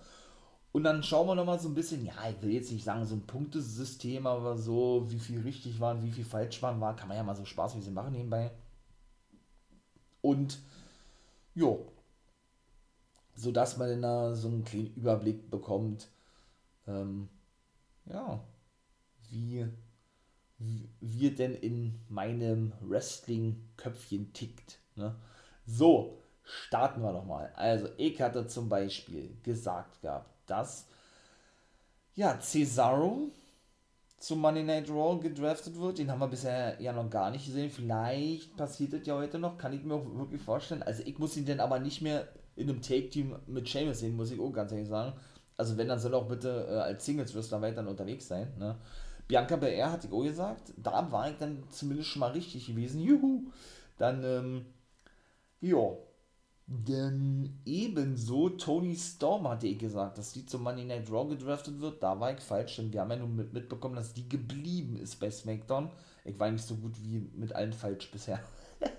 Und dann schauen wir nochmal so ein bisschen, ja, ich will jetzt nicht sagen, so ein Punktesystem, aber so, wie viel richtig war und wie viel falsch war, war, kann man ja mal so Spaß wie sie machen nebenbei. Und, jo, so dass man da so einen kleinen Überblick bekommt, ähm, ja, wie wie denn in meinem Wrestling-Köpfchen tickt. Ne? So, starten wir doch mal. Also, ich hatte zum Beispiel gesagt gehabt, dass ja, Cesaro zum Money Night Raw gedraftet wird. Den haben wir bisher ja noch gar nicht gesehen. Vielleicht passiert das ja heute noch, kann ich mir auch wirklich vorstellen. Also ich muss ihn denn aber nicht mehr in einem Take-Team mit Sheamus sehen, muss ich auch ganz ehrlich sagen. Also wenn, dann soll er auch bitte äh, als Singles-Wrestler weiter unterwegs sein. Ne? Bianca Belair hatte ich auch gesagt, da war ich dann zumindest schon mal richtig gewesen. Juhu! Dann, ähm, ja. Dann ebenso Tony Storm hatte ich gesagt, dass die zum Money Night Raw gedraftet wird. Da war ich falsch, denn wir haben ja nun mit, mitbekommen, dass die geblieben ist bei SmackDown. Ich war nicht so gut wie mit allen falsch bisher. *laughs*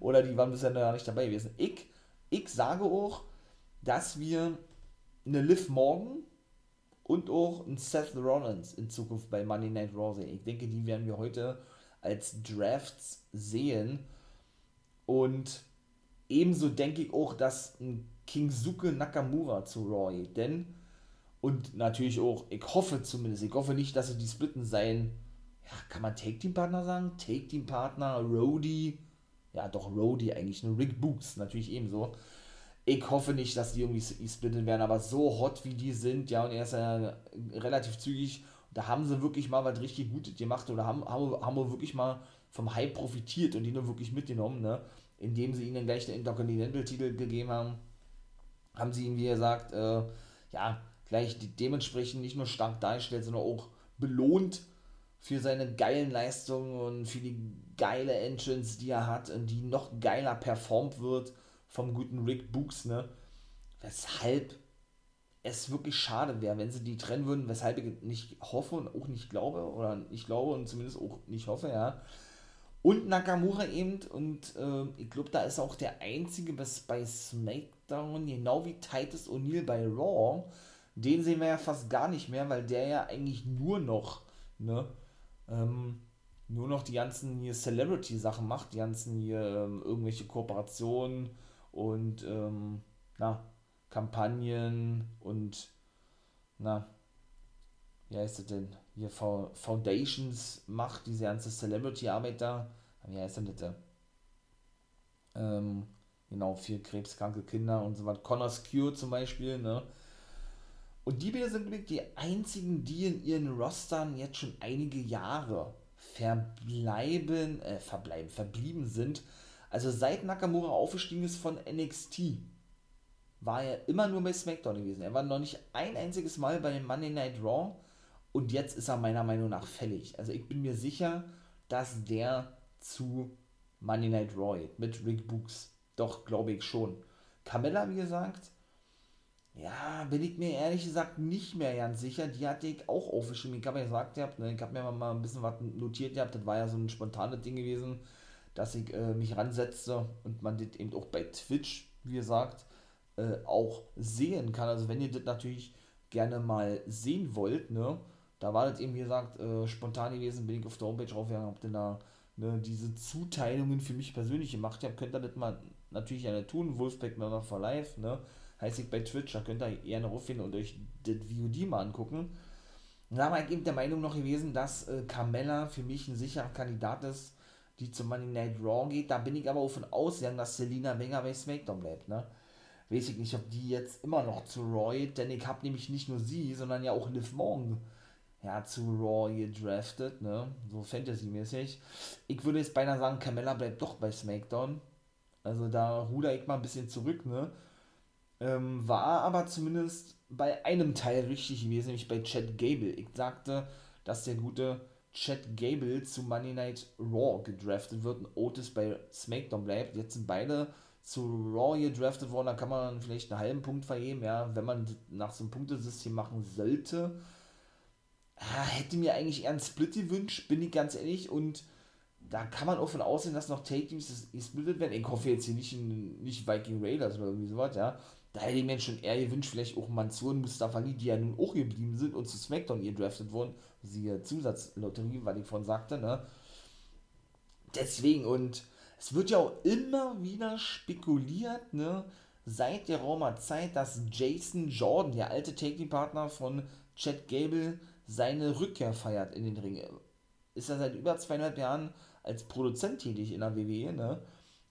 Oder die waren bisher noch nicht dabei gewesen. Ich, ich sage auch, dass wir eine Liv Morgan und auch ein Seth Rollins in Zukunft bei Monday Night Raw sehen. Ich denke, die werden wir heute als Drafts sehen. Und ebenso denke ich auch, dass ein Kingsuke Nakamura zu geht. Denn, und natürlich auch, ich hoffe zumindest, ich hoffe nicht, dass sie die splitten sein, ja, kann man Take-Team-Partner sagen? Take-Team-Partner, Rody, ja doch, Rody eigentlich, ne? Rick Books natürlich ebenso ich hoffe nicht, dass die irgendwie splittet werden, aber so hot wie die sind, ja, und er ist ja relativ zügig, da haben sie wirklich mal was richtig Gutes gemacht oder haben, haben, haben wir wirklich mal vom Hype profitiert und die nur wirklich mitgenommen, ne, indem sie ihnen gleich den Intercontinental-Titel gegeben haben, haben sie ihn, wie gesagt, äh, ja, gleich dementsprechend nicht nur stark dargestellt, sondern auch belohnt für seine geilen Leistungen und für die geile Entrance, die er hat und die noch geiler performt wird vom guten Rick Books, ne? Weshalb es wirklich schade wäre, wenn sie die trennen würden, weshalb ich nicht hoffe und auch nicht glaube, oder nicht glaube und zumindest auch nicht hoffe, ja. Und Nakamura eben, und äh, ich glaube, da ist auch der einzige was bei SmackDown, genau wie Titus O'Neill bei Raw, den sehen wir ja fast gar nicht mehr, weil der ja eigentlich nur noch, ne, ähm, nur noch die ganzen hier Celebrity-Sachen macht, die ganzen hier ähm, irgendwelche Kooperationen, und ähm, na, Kampagnen und na, wie heißt das denn? Hier Foundations macht, diese ganze Celebrity-Arbeit da. Wie heißt denn das? Ähm, genau, für krebskranke Kinder und so was. Connors Cure zum Beispiel, ne? Und die Bilder sind wirklich die einzigen, die in ihren Rostern jetzt schon einige Jahre verbleiben, äh, verbleiben, verblieben sind also seit Nakamura aufgestiegen ist von NXT, war er immer nur bei SmackDown gewesen. Er war noch nicht ein einziges Mal bei dem Monday Night Raw und jetzt ist er meiner Meinung nach fällig. Also ich bin mir sicher, dass der zu Monday Night Raw mit Rick Books. Doch, glaube ich schon. Carmella, wie gesagt, ja, bin ich mir ehrlich gesagt nicht mehr ganz sicher. Die hatte ich auch aufgeschrieben. Ich habe ja gesagt, gehabt, ne, ich habe mir mal ein bisschen was notiert gehabt. Das war ja so ein spontanes Ding gewesen, dass ich äh, mich ransetzte und man das eben auch bei Twitch, wie gesagt, äh, auch sehen kann. Also wenn ihr das natürlich gerne mal sehen wollt, ne, da war das eben, wie gesagt, äh, spontan gewesen, bin ich auf der Homepage draufgegangen, hab dann da ne, diese Zuteilungen für mich persönlich gemacht habe, könnt ihr das mal natürlich gerne tun. Wolfpack Member for Life, ne? heißt ich bei Twitch, da könnt ihr gerne rauffinden und euch das VOD mal angucken. Da war ich eben der Meinung noch gewesen, dass äh, Carmella für mich ein sicherer Kandidat ist, die zum Money Night Raw geht. Da bin ich aber auch von ausgegangen, dass Selina Wenger bei SmackDown bleibt, ne? Weiß ich nicht, ob die jetzt immer noch zu Roy, denn ich habe nämlich nicht nur sie, sondern ja auch Liv Morgan ja, zu Raw gedraftet, ne? So Fantasy-mäßig. Ich würde jetzt beinahe sagen, Carmella bleibt doch bei SmackDown. Also da ruder ich mal ein bisschen zurück, ne? Ähm, war aber zumindest bei einem Teil richtig gewesen, nämlich bei Chad Gable. Ich sagte, dass der gute Chad Gable zu Monday Night Raw gedraftet wird und Otis bei SmackDown bleibt. Jetzt sind beide zu Raw gedraftet worden, da kann man vielleicht einen halben Punkt vergeben, ja, wenn man nach so einem Punktesystem machen sollte. Ja, hätte mir eigentlich eher einen Split gewünscht, bin ich ganz ehrlich, und da kann man auch von aussehen, dass noch Take Teams gesplittet werden. Ich hoffe jetzt hier nicht, in, nicht Viking Raiders oder irgendwie sowas, ja. Da hätte ich mir schon eher gewünscht, vielleicht auch Mansur und Mustafa Ali, die ja nun auch geblieben sind und zu SmackDown gedraftet wurden. Siehe Zusatzlotterie, weil ich vorhin sagte, ne? Deswegen, und es wird ja auch immer wieder spekuliert, ne? Seit der Raumer Zeit, dass Jason Jordan, der alte Taking-Partner von Chad Gable, seine Rückkehr feiert in den Ring. Ist er seit über zweieinhalb Jahren als Produzent tätig in der WWE, ne?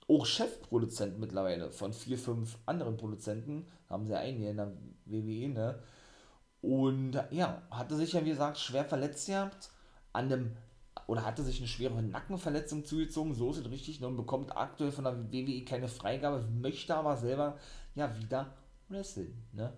auch Chefproduzent mittlerweile von vier, fünf anderen Produzenten, haben sie einige in der WWE, ne? Und ja, hatte sich ja wie gesagt schwer verletzt gehabt, an dem, oder hatte sich eine schwere Nackenverletzung zugezogen, so ist es richtig, ne? und bekommt aktuell von der WWE keine Freigabe, möchte aber selber ja wieder wresteln, ne?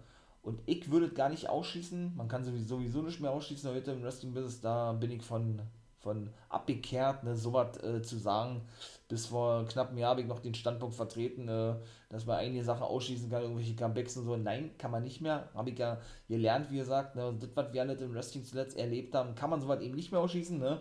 Und ich würde gar nicht ausschließen, man kann sowieso, sowieso nicht mehr ausschließen heute im Wrestling-Business, da bin ich von von abgekehrt, ne, sowas äh, zu sagen. Bis vor knapp einem Jahr habe ich noch den Standpunkt vertreten, äh, dass man einige Sachen ausschließen kann, irgendwelche Comebacks und so. Nein, kann man nicht mehr. Habe ich ja gelernt, wie gesagt. Ne, das, was wir alle im Wrestling zuletzt erlebt haben, kann man sowas eben nicht mehr ausschließen. Ne?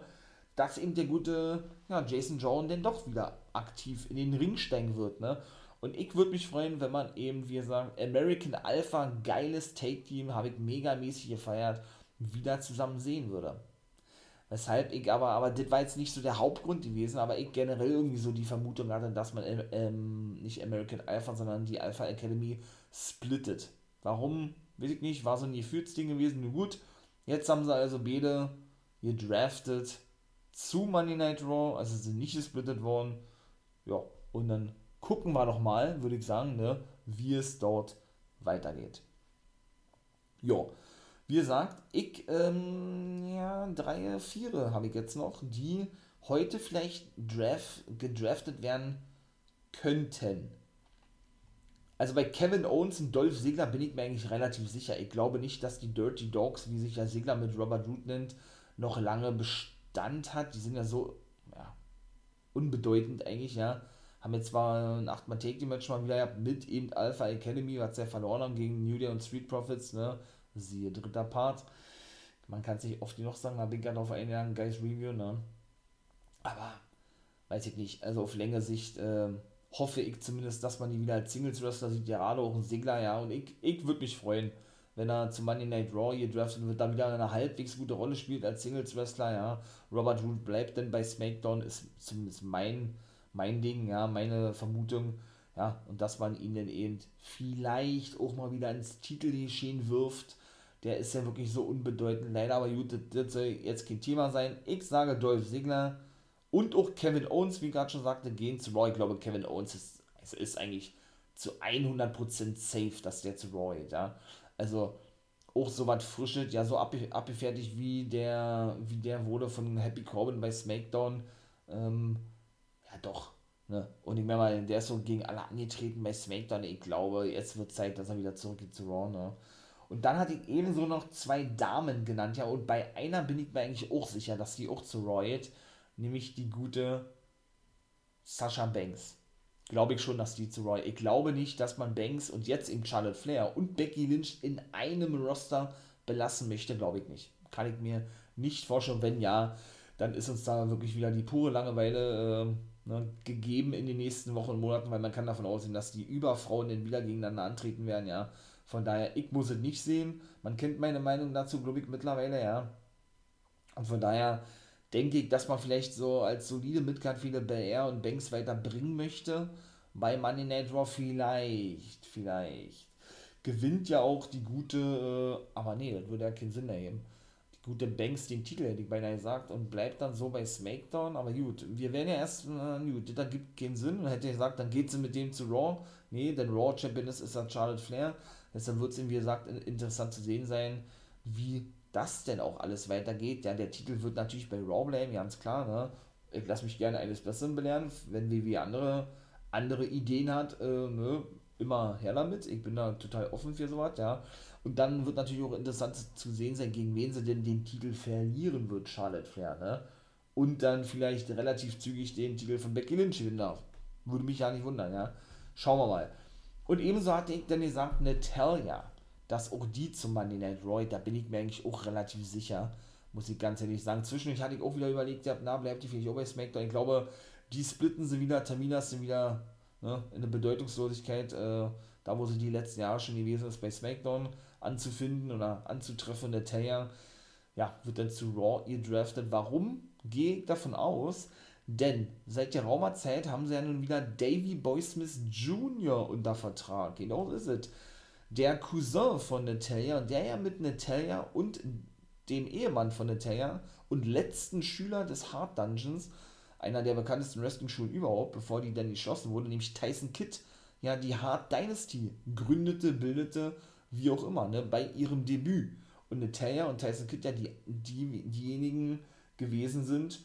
Dass eben der gute ja, Jason Jordan denn doch wieder aktiv in den Ring steigen wird. Ne? Und ich würde mich freuen, wenn man eben, wie gesagt, American Alpha, geiles Take-Team, habe ich megamäßig gefeiert, wieder zusammen sehen würde. Weshalb ich aber, aber das war jetzt nicht so der Hauptgrund gewesen, aber ich generell irgendwie so die Vermutung hatte, dass man ähm, nicht American Alpha, sondern die Alpha Academy splittet. Warum? Weiß ich nicht, war so ein Gefühlsding gewesen, nur gut. Jetzt haben sie also beide gedraftet zu Monday Night Raw, also sind nicht gesplittet worden. Ja, und dann gucken wir doch mal, würde ich sagen, ne, wie es dort weitergeht. Ja, wie gesagt, ich, ähm, ja, drei, vier habe ich jetzt noch, die heute vielleicht draft, gedraftet werden könnten. Also bei Kevin Owens und Dolph Ziggler bin ich mir eigentlich relativ sicher. Ich glaube nicht, dass die Dirty Dogs, wie sich ja Ziggler mit Robert Root nennt, noch lange Bestand hat. Die sind ja so, ja, unbedeutend eigentlich, ja. Haben jetzt zwar ein 8 man take match mal wieder gehabt mit eben Alpha Academy, was sie verloren haben gegen New Day und Street Profits, ne siehe dritter Part. Man kann sich oft noch sagen, da bin ich gerade auf einen Guys Review, ne? Aber weiß ich nicht, also auf längere Sicht äh, hoffe ich zumindest, dass man die wieder als Singles Wrestler sieht, gerade auch ein Segler, ja, und ich, ich würde mich freuen, wenn er zu Monday Night Raw hier draftet wird, dann wieder eine halbwegs gute Rolle spielt als Singles Wrestler, ja. Robert Root bleibt denn bei SmackDown, ist zumindest mein, mein Ding, ja, meine Vermutung, ja, und dass man ihn dann eben vielleicht auch mal wieder ins Titelgeschehen wirft, der ist ja wirklich so unbedeutend. Leider, aber gut, das soll jetzt kein Thema sein. Ich sage Dolph Ziggler und auch Kevin Owens, wie gerade schon sagte, gehen zu Raw. Ich glaube, Kevin Owens ist, also ist eigentlich zu 100% safe, dass der zu geht, ja. Also auch so was frisches, ja, so abgefertigt wie der, wie der wurde von Happy Corbin bei SmackDown. Ähm, doch. Ne? Und ich meine mal, der ist so gegen alle angetreten bei SmackDown. Ich glaube, jetzt wird Zeit, dass er wieder zurückgeht zu Raw. Ne? Und dann hatte ich ebenso noch zwei Damen genannt, ja, und bei einer bin ich mir eigentlich auch sicher, dass die auch zu Roy nämlich die gute Sasha Banks. glaube ich schon, dass die zu Roy. Ich glaube nicht, dass man Banks und jetzt eben Charlotte Flair und Becky Lynch in einem Roster belassen möchte, glaube ich nicht. Kann ich mir nicht vorstellen. Wenn ja, dann ist uns da wirklich wieder die pure Langeweile äh, ne, gegeben in den nächsten Wochen und Monaten, weil man kann davon ausgehen, dass die Überfrauen dann wieder gegeneinander antreten werden, ja. Von daher, ich muss es nicht sehen. Man kennt meine Meinung dazu, glaube ich, mittlerweile, ja. Und von daher denke ich, dass man vielleicht so als solide Midcard viele BR und Banks weiter bringen möchte. Bei Money Night Raw vielleicht, vielleicht. Gewinnt ja auch die gute, äh, aber nee, das würde ja keinen Sinn ergeben. Gute Banks den Titel, hätte ich beinahe gesagt, und bleibt dann so bei SmackDown. Aber gut, wir werden ja erst, äh, gut, das gibt keinen Sinn. Und hätte ich gesagt, dann geht sie mit dem zu Raw. Nee, denn Raw Champion ist, ist ja Charlotte Flair. Deshalb wird es, wie gesagt, interessant zu sehen sein, wie das denn auch alles weitergeht. Ja, der Titel wird natürlich bei Raw bleiben, ganz klar. Ne? Ich lasse mich gerne eines Besseren belehren, wenn WWE andere, andere Ideen hat, äh, ne? Immer her damit. Ich bin da total offen für sowas, ja. Und dann wird natürlich auch interessant zu sehen sein, gegen wen sie denn den Titel verlieren wird, Charlotte Flair, ne? Und dann vielleicht relativ zügig den Titel von Becky Lynch gewinnen darf. Würde mich ja nicht wundern, ja. Schauen wir mal. Und ebenso hatte ich dann gesagt, Natalia dass auch die zum Monday Night Raw, da bin ich mir eigentlich auch relativ sicher, muss ich ganz ehrlich sagen. Zwischendurch hatte ich auch wieder überlegt, ja, na, bleibt die vielleicht auch bei SmackDown. Ich glaube, die splitten sie wieder, Tamina sind wieder ne, in der Bedeutungslosigkeit, äh, da wo sie die letzten Jahre schon gewesen ist, bei SmackDown anzufinden oder anzutreffen. Der Taylor, ja, wird dann zu Raw gedraftet. Warum? Gehe ich davon aus, denn seit der Raumerzeit haben sie ja nun wieder Davy Boy Smith Jr. unter Vertrag. Genau so ist es der Cousin von Natalia, der ja mit Natalia und dem Ehemann von Natalia und letzten Schüler des Hard Dungeons, einer der bekanntesten Wrestling-Schulen überhaupt, bevor die dann geschlossen wurde, nämlich Tyson Kidd, ja, die Hard Dynasty gründete, bildete, wie auch immer, ne, bei ihrem Debüt. Und Natalia und Tyson Kidd ja die, die, diejenigen gewesen sind,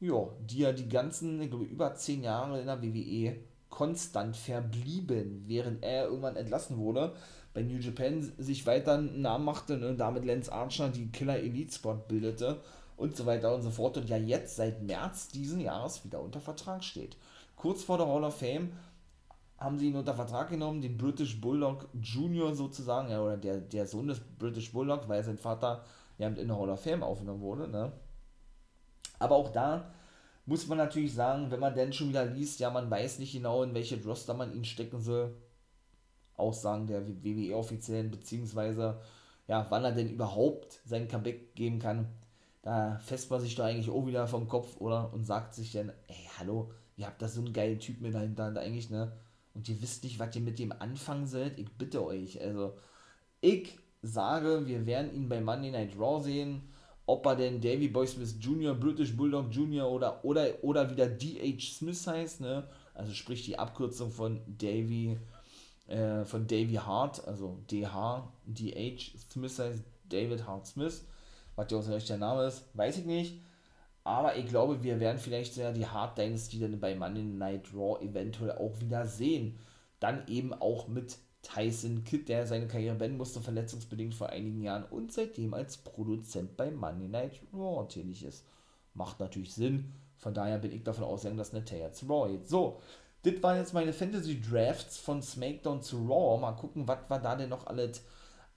ja, die ja die ganzen, ich glaube, über zehn Jahre in der WWE konstant verblieben, während er irgendwann entlassen wurde bei New Japan sich weiter einen Namen machte und ne, damit Lance Archer die Killer Elite Squad bildete und so weiter und so fort und ja jetzt seit März diesen Jahres wieder unter Vertrag steht. Kurz vor der Hall of Fame haben sie ihn unter Vertrag genommen, den British Bulldog Junior sozusagen, ja, oder der, der Sohn des British Bulldog, weil sein Vater ja in der Hall of Fame aufgenommen wurde, ne? Aber auch da muss man natürlich sagen, wenn man denn schon wieder liest, ja, man weiß nicht genau, in welche Roster man ihn stecken soll, Aussagen der WWE-Offiziellen, beziehungsweise ja, wann er denn überhaupt sein Comeback geben kann. Da fässt man sich doch eigentlich auch wieder vom Kopf, oder? Und sagt sich dann, ey, hallo, ihr habt da so einen geilen Typen in der Hinterhand eigentlich, ne? Und ihr wisst nicht, was ihr mit dem anfangen sollt. Ich bitte euch. Also, ich sage, wir werden ihn bei Monday Night Raw sehen. Ob er denn Davy Boy Smith Jr., British Bulldog Jr. oder, oder, oder wieder D.H. Smith heißt, ne? Also sprich die Abkürzung von Davy äh, von Davy Hart, also DH, DH Smith heißt David Hart Smith. Was ja auch sein Name ist, weiß ich nicht. Aber ich glaube, wir werden vielleicht ja die Hart Dynasty dann bei Monday Night Raw eventuell auch wieder sehen. Dann eben auch mit Tyson Kidd, der seine Karriere beenden musste, verletzungsbedingt vor einigen Jahren und seitdem als Produzent bei Monday Night Raw tätig ist. Macht natürlich Sinn. Von daher bin ich davon ausgegangen, dass Natalia zu Raw geht. So, das waren jetzt meine Fantasy Drafts von SmackDown zu Raw. Mal gucken, was wir da denn noch alles,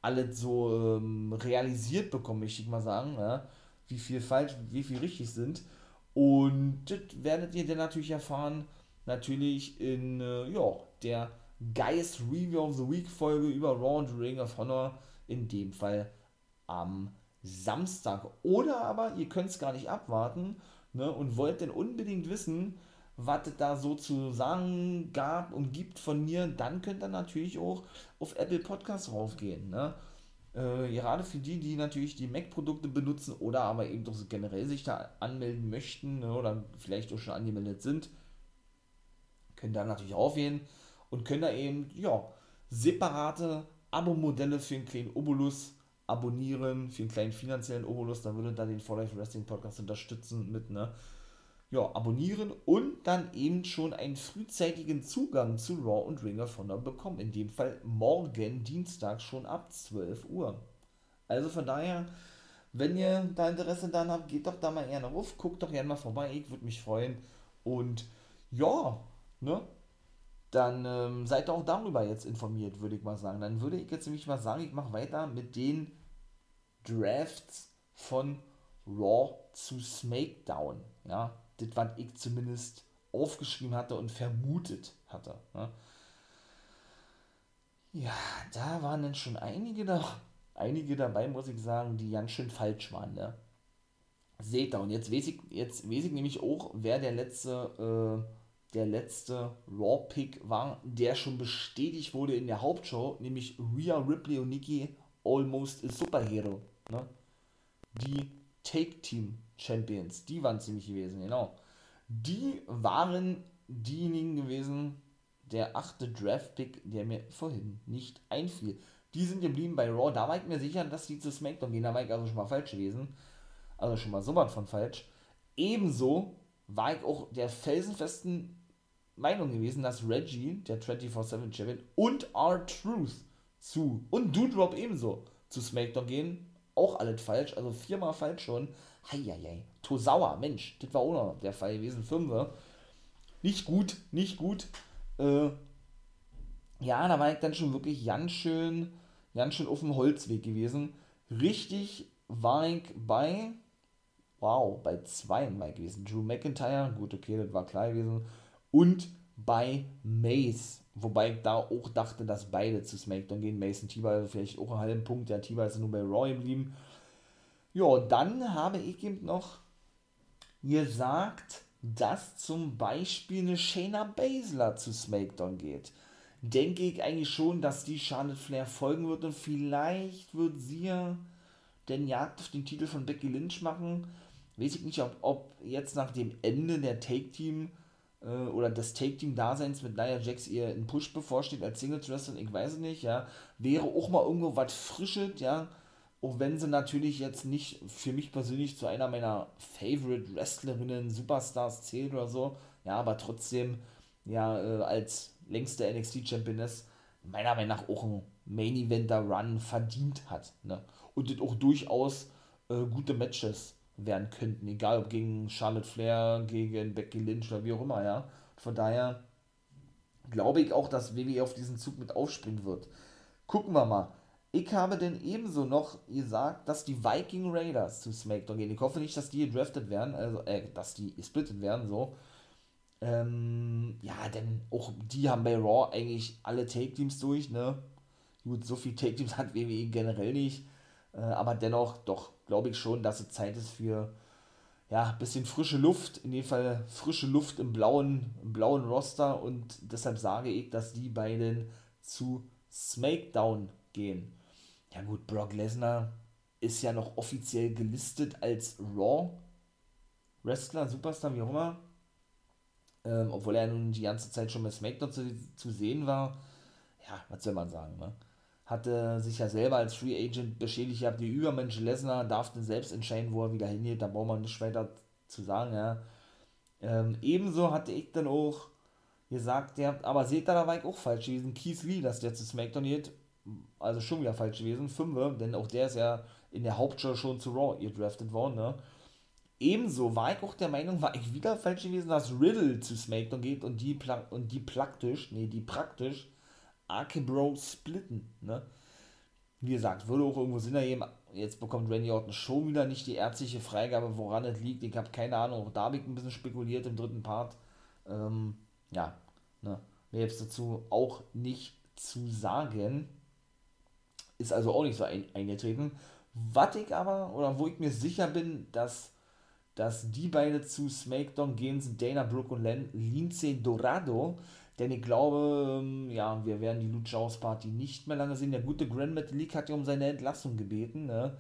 alles so ähm, realisiert bekommen, möchte ich mal sagen. Ja? Wie viel falsch, wie viel richtig sind. Und das werdet ihr dann natürlich erfahren, natürlich in äh, ja, der Geist Review of the Week Folge über Raw und Ring of Honor. In dem Fall am Samstag. Oder aber ihr könnt es gar nicht abwarten ne, und wollt denn unbedingt wissen, was es da so zu sagen gab und gibt von mir, dann könnt ihr natürlich auch auf Apple Podcasts raufgehen. Ne? Äh, gerade für die, die natürlich die Mac-Produkte benutzen oder aber eben doch generell sich da anmelden möchten ne? oder vielleicht auch schon angemeldet sind, können da natürlich aufgehen und können da eben, ja, separate Abo-Modelle für einen kleinen Obolus abonnieren, für einen kleinen finanziellen Obolus, dann würde da den For Life Wrestling Podcast unterstützen mit, ne? Ja, abonnieren und dann eben schon einen frühzeitigen Zugang zu Raw und Ring of Honor bekommen. In dem Fall morgen Dienstag schon ab 12 Uhr. Also von daher, wenn ihr da Interesse daran habt, geht doch da mal gerne ruf, guckt doch gerne mal vorbei, ich würde mich freuen. Und ja, ne? dann ähm, seid auch darüber jetzt informiert, würde ich mal sagen. Dann würde ich jetzt nämlich mal sagen, ich mache weiter mit den Drafts von Raw zu SmackDown. Ja, das, was ich zumindest aufgeschrieben hatte und vermutet hatte. Ne? Ja, da waren dann schon einige, da, einige dabei, muss ich sagen, die ganz schön falsch waren. Ne? Seht ihr, und jetzt weiß ich, jetzt weiß ich nämlich auch, wer der letzte, äh, der letzte Raw-Pick war, der schon bestätigt wurde in der Hauptshow, nämlich Rhea Ripley und Nikki Almost a Superhero. Ne? Die Take-Team Champions, die waren ziemlich gewesen, genau. Die waren diejenigen gewesen, der achte Draft-Pick, der mir vorhin nicht einfiel. Die sind geblieben bei Raw. Da war ich mir sicher, dass die zu SmackDown gehen. Da war ich also schon mal falsch gewesen. Also schon mal so was von falsch. Ebenso war ich auch der felsenfesten Meinung gewesen, dass Reggie, der 24-7 Champion, und R-Truth zu, und Doodrop ebenso, zu SmackDown gehen. Auch alles falsch, also viermal falsch schon. Heieiei. Tosauer, Mensch, das war auch noch der Fall gewesen. Fünfe. Nicht gut, nicht gut. Äh, ja, da war ich dann schon wirklich ganz schön, ganz schön auf dem Holzweg gewesen. Richtig war ich bei, wow, bei zwei war ich gewesen. Drew McIntyre, gut, okay, das war klar gewesen. Und bei Mace, wobei ich da auch dachte, dass beide zu SmackDown gehen. Mason T also vielleicht auch einen halben Punkt. Der T ist nur bei Raw geblieben. Ja, dann habe ich eben noch gesagt, dass zum Beispiel eine Shayna Baszler zu SmackDown geht. Denke ich eigentlich schon, dass die Charlotte Flair folgen wird und vielleicht wird sie ja den Jagd auf den Titel von Becky Lynch machen. Weiß ich nicht, ob, ob jetzt nach dem Ende der Take-Team äh, oder des Take-Team-Daseins mit Nia Jax ihr ein Push bevorsteht als Singles Wrestler, ich weiß nicht, ja. Wäre auch mal irgendwo was Frisches, ja auch wenn sie natürlich jetzt nicht für mich persönlich zu einer meiner Favorite Wrestlerinnen, Superstars zählt oder so, ja, aber trotzdem, ja, äh, als längste NXT-Championess meiner Meinung nach auch ein Main Eventer Run verdient hat, ne? Und das auch durchaus äh, gute Matches werden könnten, egal ob gegen Charlotte Flair, gegen Becky Lynch oder wie auch immer, ja. Von daher glaube ich auch, dass WWE auf diesen Zug mit aufspringen wird. Gucken wir mal. Ich habe denn ebenso noch gesagt, dass die Viking Raiders zu SmackDown gehen. Ich hoffe nicht, dass die gedraftet werden, also, äh, dass die gesplittet werden, so. Ähm, ja, denn auch die haben bei Raw eigentlich alle Take-Teams durch, ne? Gut, so viel Take-Teams hat WWE generell nicht, äh, aber dennoch, doch, glaube ich schon, dass es Zeit ist für, ja, ein bisschen frische Luft, in dem Fall frische Luft im blauen, im blauen Roster und deshalb sage ich, dass die beiden zu SmackDown gehen. Ja gut, Brock Lesnar ist ja noch offiziell gelistet als Raw Wrestler, Superstar, wie auch immer. Ähm, obwohl er nun die ganze Zeit schon bei SmackDown zu, zu sehen war. Ja, was soll man sagen, ne? Hatte sich ja selber als Free Agent beschädigt gehabt, die Übermensch Lesnar darf dann selbst entscheiden, wo er wieder hingeht, da braucht man nicht weiter zu sagen, ja. Ähm, ebenso hatte ich dann auch gesagt, ja, aber seht ihr, da war ich auch falsch gewesen, Keith Lee, dass der zu SmackDown geht, also schon wieder falsch gewesen, Fünfe, denn auch der ist ja in der Hauptshow schon zu Raw gedraftet worden, ne? Ebenso war ich auch der Meinung, war ich wieder falsch gewesen, dass Riddle zu SmackDown geht und die, und die praktisch, nee, die praktisch Bro splitten, ne? Wie gesagt, würde auch irgendwo Sinn ergeben, jetzt bekommt Randy Orton schon wieder nicht die ärztliche Freigabe, woran es liegt, ich habe keine Ahnung, auch da habe ich ein bisschen spekuliert im dritten Part, ähm, ja, ne, mehr jetzt dazu auch nicht zu sagen, ist also auch nicht so ein, eingetreten. Was ich aber, oder wo ich mir sicher bin, dass, dass die beiden zu SmackDown gehen, sind Dana Brooke und Len, Lindsay Dorado. Denn ich glaube, ähm, ja, wir werden die Lucha House Party nicht mehr lange sehen. Der gute Grand Metalik hat ja um seine Entlassung gebeten. Ne?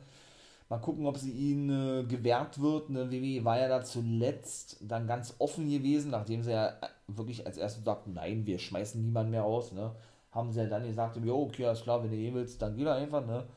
Mal gucken, ob sie ihn äh, gewährt wird. Ne? WWE war ja da zuletzt dann ganz offen gewesen, nachdem sie ja wirklich als erstes sagten, nein, wir schmeißen niemanden mehr aus. Ne? Haben sie ja dann gesagt, jo, okay, alles klar, wenn du gehen willst, dann geh da einfach, ne?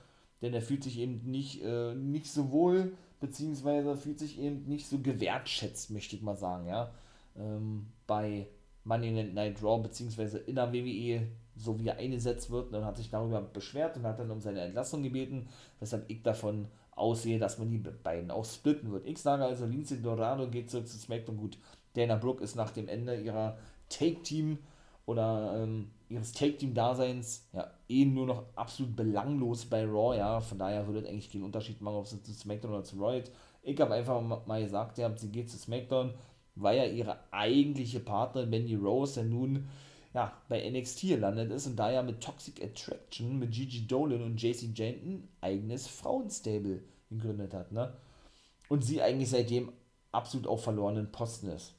Denn er fühlt sich eben nicht, äh, nicht so wohl, beziehungsweise fühlt sich eben nicht so gewertschätzt, möchte ich mal sagen, ja. Ähm, bei Money in Night Raw, beziehungsweise in der WWE, so wie er eingesetzt wird, dann hat sich darüber beschwert und hat dann um seine Entlassung gebeten, weshalb ich davon aussehe, dass man die beiden auch splitten wird. Ich sage also, Lindsay Dorado geht zurück zu SmackDown. Gut, Dana Brooke ist nach dem Ende ihrer Take-Team- oder ähm, ihres Take-Team-Daseins ja eh nur noch absolut belanglos bei Raw, ja, von daher würde es eigentlich keinen Unterschied machen, ob sie zu SmackDown oder zu Raw Ich habe einfach mal gesagt, ja, sie geht zu SmackDown, weil ja ihre eigentliche Partnerin Mandy Rose ja nun ja, bei NXT gelandet ist und da ja mit Toxic Attraction, mit Gigi Dolan und JC Janton eigenes Frauenstable gegründet hat, ne? Und sie eigentlich seitdem absolut auf verlorenen Posten ist.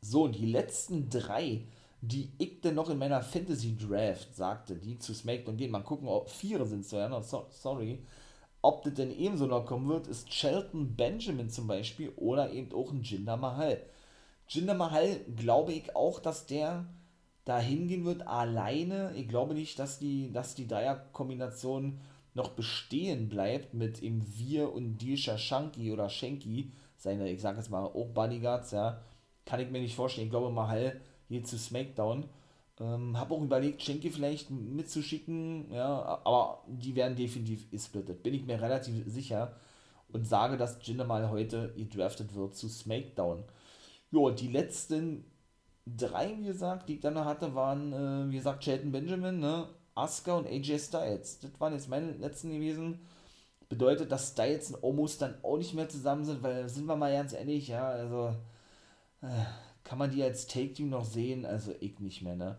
So, und die letzten drei, die ich denn noch in meiner Fantasy Draft sagte, die zu SmackDown gehen, mal gucken, ob vier sind so, ja, so, sorry, ob das denn ebenso noch kommen wird, ist Shelton Benjamin zum Beispiel oder eben auch ein Jinder Mahal. Jinder Mahal glaube ich auch, dass der da hingehen wird alleine. Ich glaube nicht, dass die, dass die Dreierkombination noch bestehen bleibt mit ihm Wir und Dilsha Shanky oder Shanky, seine, ich sage jetzt mal, auch Bodyguards, ja, kann ich mir nicht vorstellen. Ich glaube, Mahal geht zu SmackDown. Ähm, habe auch überlegt, Shanky vielleicht mitzuschicken, ja, aber die werden definitiv gesplittet. Bin ich mir relativ sicher und sage, dass Jinder mal heute gedraftet wird zu SmackDown. Jo, die letzten drei, wie gesagt, die ich dann noch hatte, waren, äh, wie gesagt, Shelton Benjamin, ne, Asuka und AJ Styles. Das waren jetzt meine letzten gewesen. Bedeutet, dass Styles und Omos dann auch nicht mehr zusammen sind, weil, sind wir mal ganz ehrlich, ja, also, äh, kann man die als Take-Team noch sehen? Also, ich nicht mehr, ne.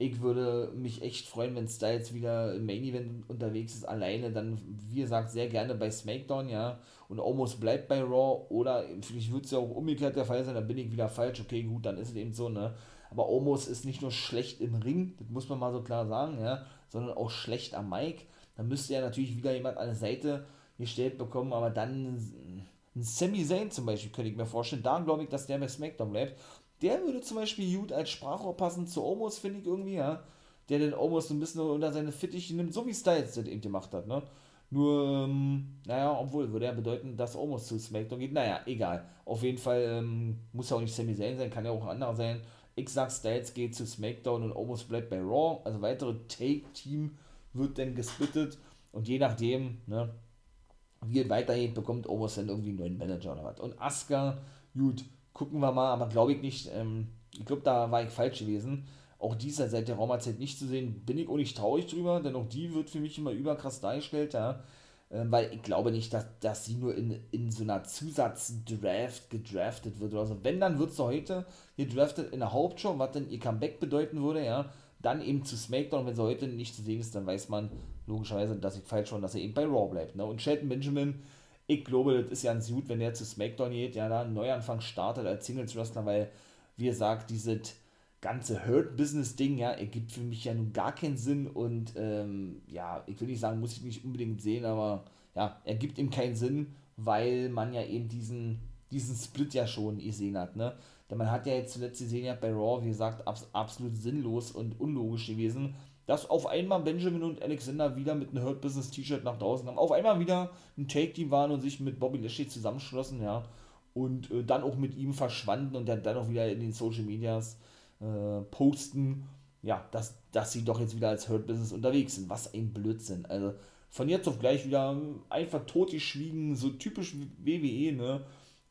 Ich würde mich echt freuen, wenn Styles wieder im Main Event unterwegs ist, alleine, dann, wie gesagt, sehr gerne bei SmackDown, ja, und Omos bleibt bei Raw, oder vielleicht wird es ja auch umgekehrt der Fall sein, dann bin ich wieder falsch, okay, gut, dann ist es eben so, ne, aber Omos ist nicht nur schlecht im Ring, das muss man mal so klar sagen, ja, sondern auch schlecht am Mic, dann müsste ja natürlich wieder jemand an der Seite gestellt bekommen, aber dann ein Sami Zayn zum Beispiel, könnte ich mir vorstellen, da glaube ich, dass der bei SmackDown bleibt, der würde zum Beispiel gut als Sprachrohr passen zu Omos, finde ich irgendwie, ja. Der den Omos so ein bisschen unter seine Fittiche nimmt, so wie Styles das eben gemacht hat, ne. Nur, ähm, naja, obwohl, würde ja bedeuten, dass Omos zu SmackDown geht. Naja, egal. Auf jeden Fall ähm, muss ja auch nicht Sami Zayn sein, kann ja auch ein anderer sein. Ich sag, Styles geht zu SmackDown und Omos bleibt bei Raw. Also weitere Take-Team wird dann gesplittet. Und je nachdem, ne, wie es weitergeht, bekommt Omos dann irgendwie einen neuen Manager oder was. Und Asuka, gut, gucken wir mal, aber glaube ich nicht. Ähm, ich glaube, da war ich falsch gewesen. Auch dieser seit der Raumerzeit nicht zu sehen, bin ich auch nicht traurig drüber, denn auch die wird für mich immer überkrass dargestellt, ja. Ähm, weil ich glaube nicht, dass, dass sie nur in, in so einer Zusatzdraft gedraftet wird oder so. Wenn, dann wird sie heute gedraftet in der Hauptshow, was denn ihr Comeback bedeuten würde, ja. Dann eben zu SmackDown, wenn sie heute nicht zu sehen ist, dann weiß man logischerweise, dass ich falsch war, dass er eben bei Raw bleibt. Ne? Und Shelton Benjamin, ich glaube, das ist ja ein gut, wenn er zu SmackDown geht, ja, da einen Neuanfang startet als Singles-Wrestler, weil, wie gesagt, dieses ganze Hurt-Business-Ding, ja, ergibt für mich ja nun gar keinen Sinn. Und, ähm, ja, ich will nicht sagen, muss ich nicht unbedingt sehen, aber, ja, ergibt ihm keinen Sinn, weil man ja eben diesen, diesen Split ja schon gesehen hat, ne. Denn man hat ja jetzt zuletzt gesehen, ja, bei Raw, wie gesagt, abs absolut sinnlos und unlogisch gewesen, dass auf einmal Benjamin und Alexander wieder mit einem Hurt Business T-Shirt nach draußen kamen, auf einmal wieder ein Take-Team waren und sich mit Bobby Lashley zusammenschlossen, ja, und äh, dann auch mit ihm verschwanden und dann, dann auch wieder in den Social Medias äh, posten, ja, dass, dass sie doch jetzt wieder als Hurt Business unterwegs sind. Was ein Blödsinn. Also von jetzt auf gleich wieder einfach totgeschwiegen, so typisch WWE, ne,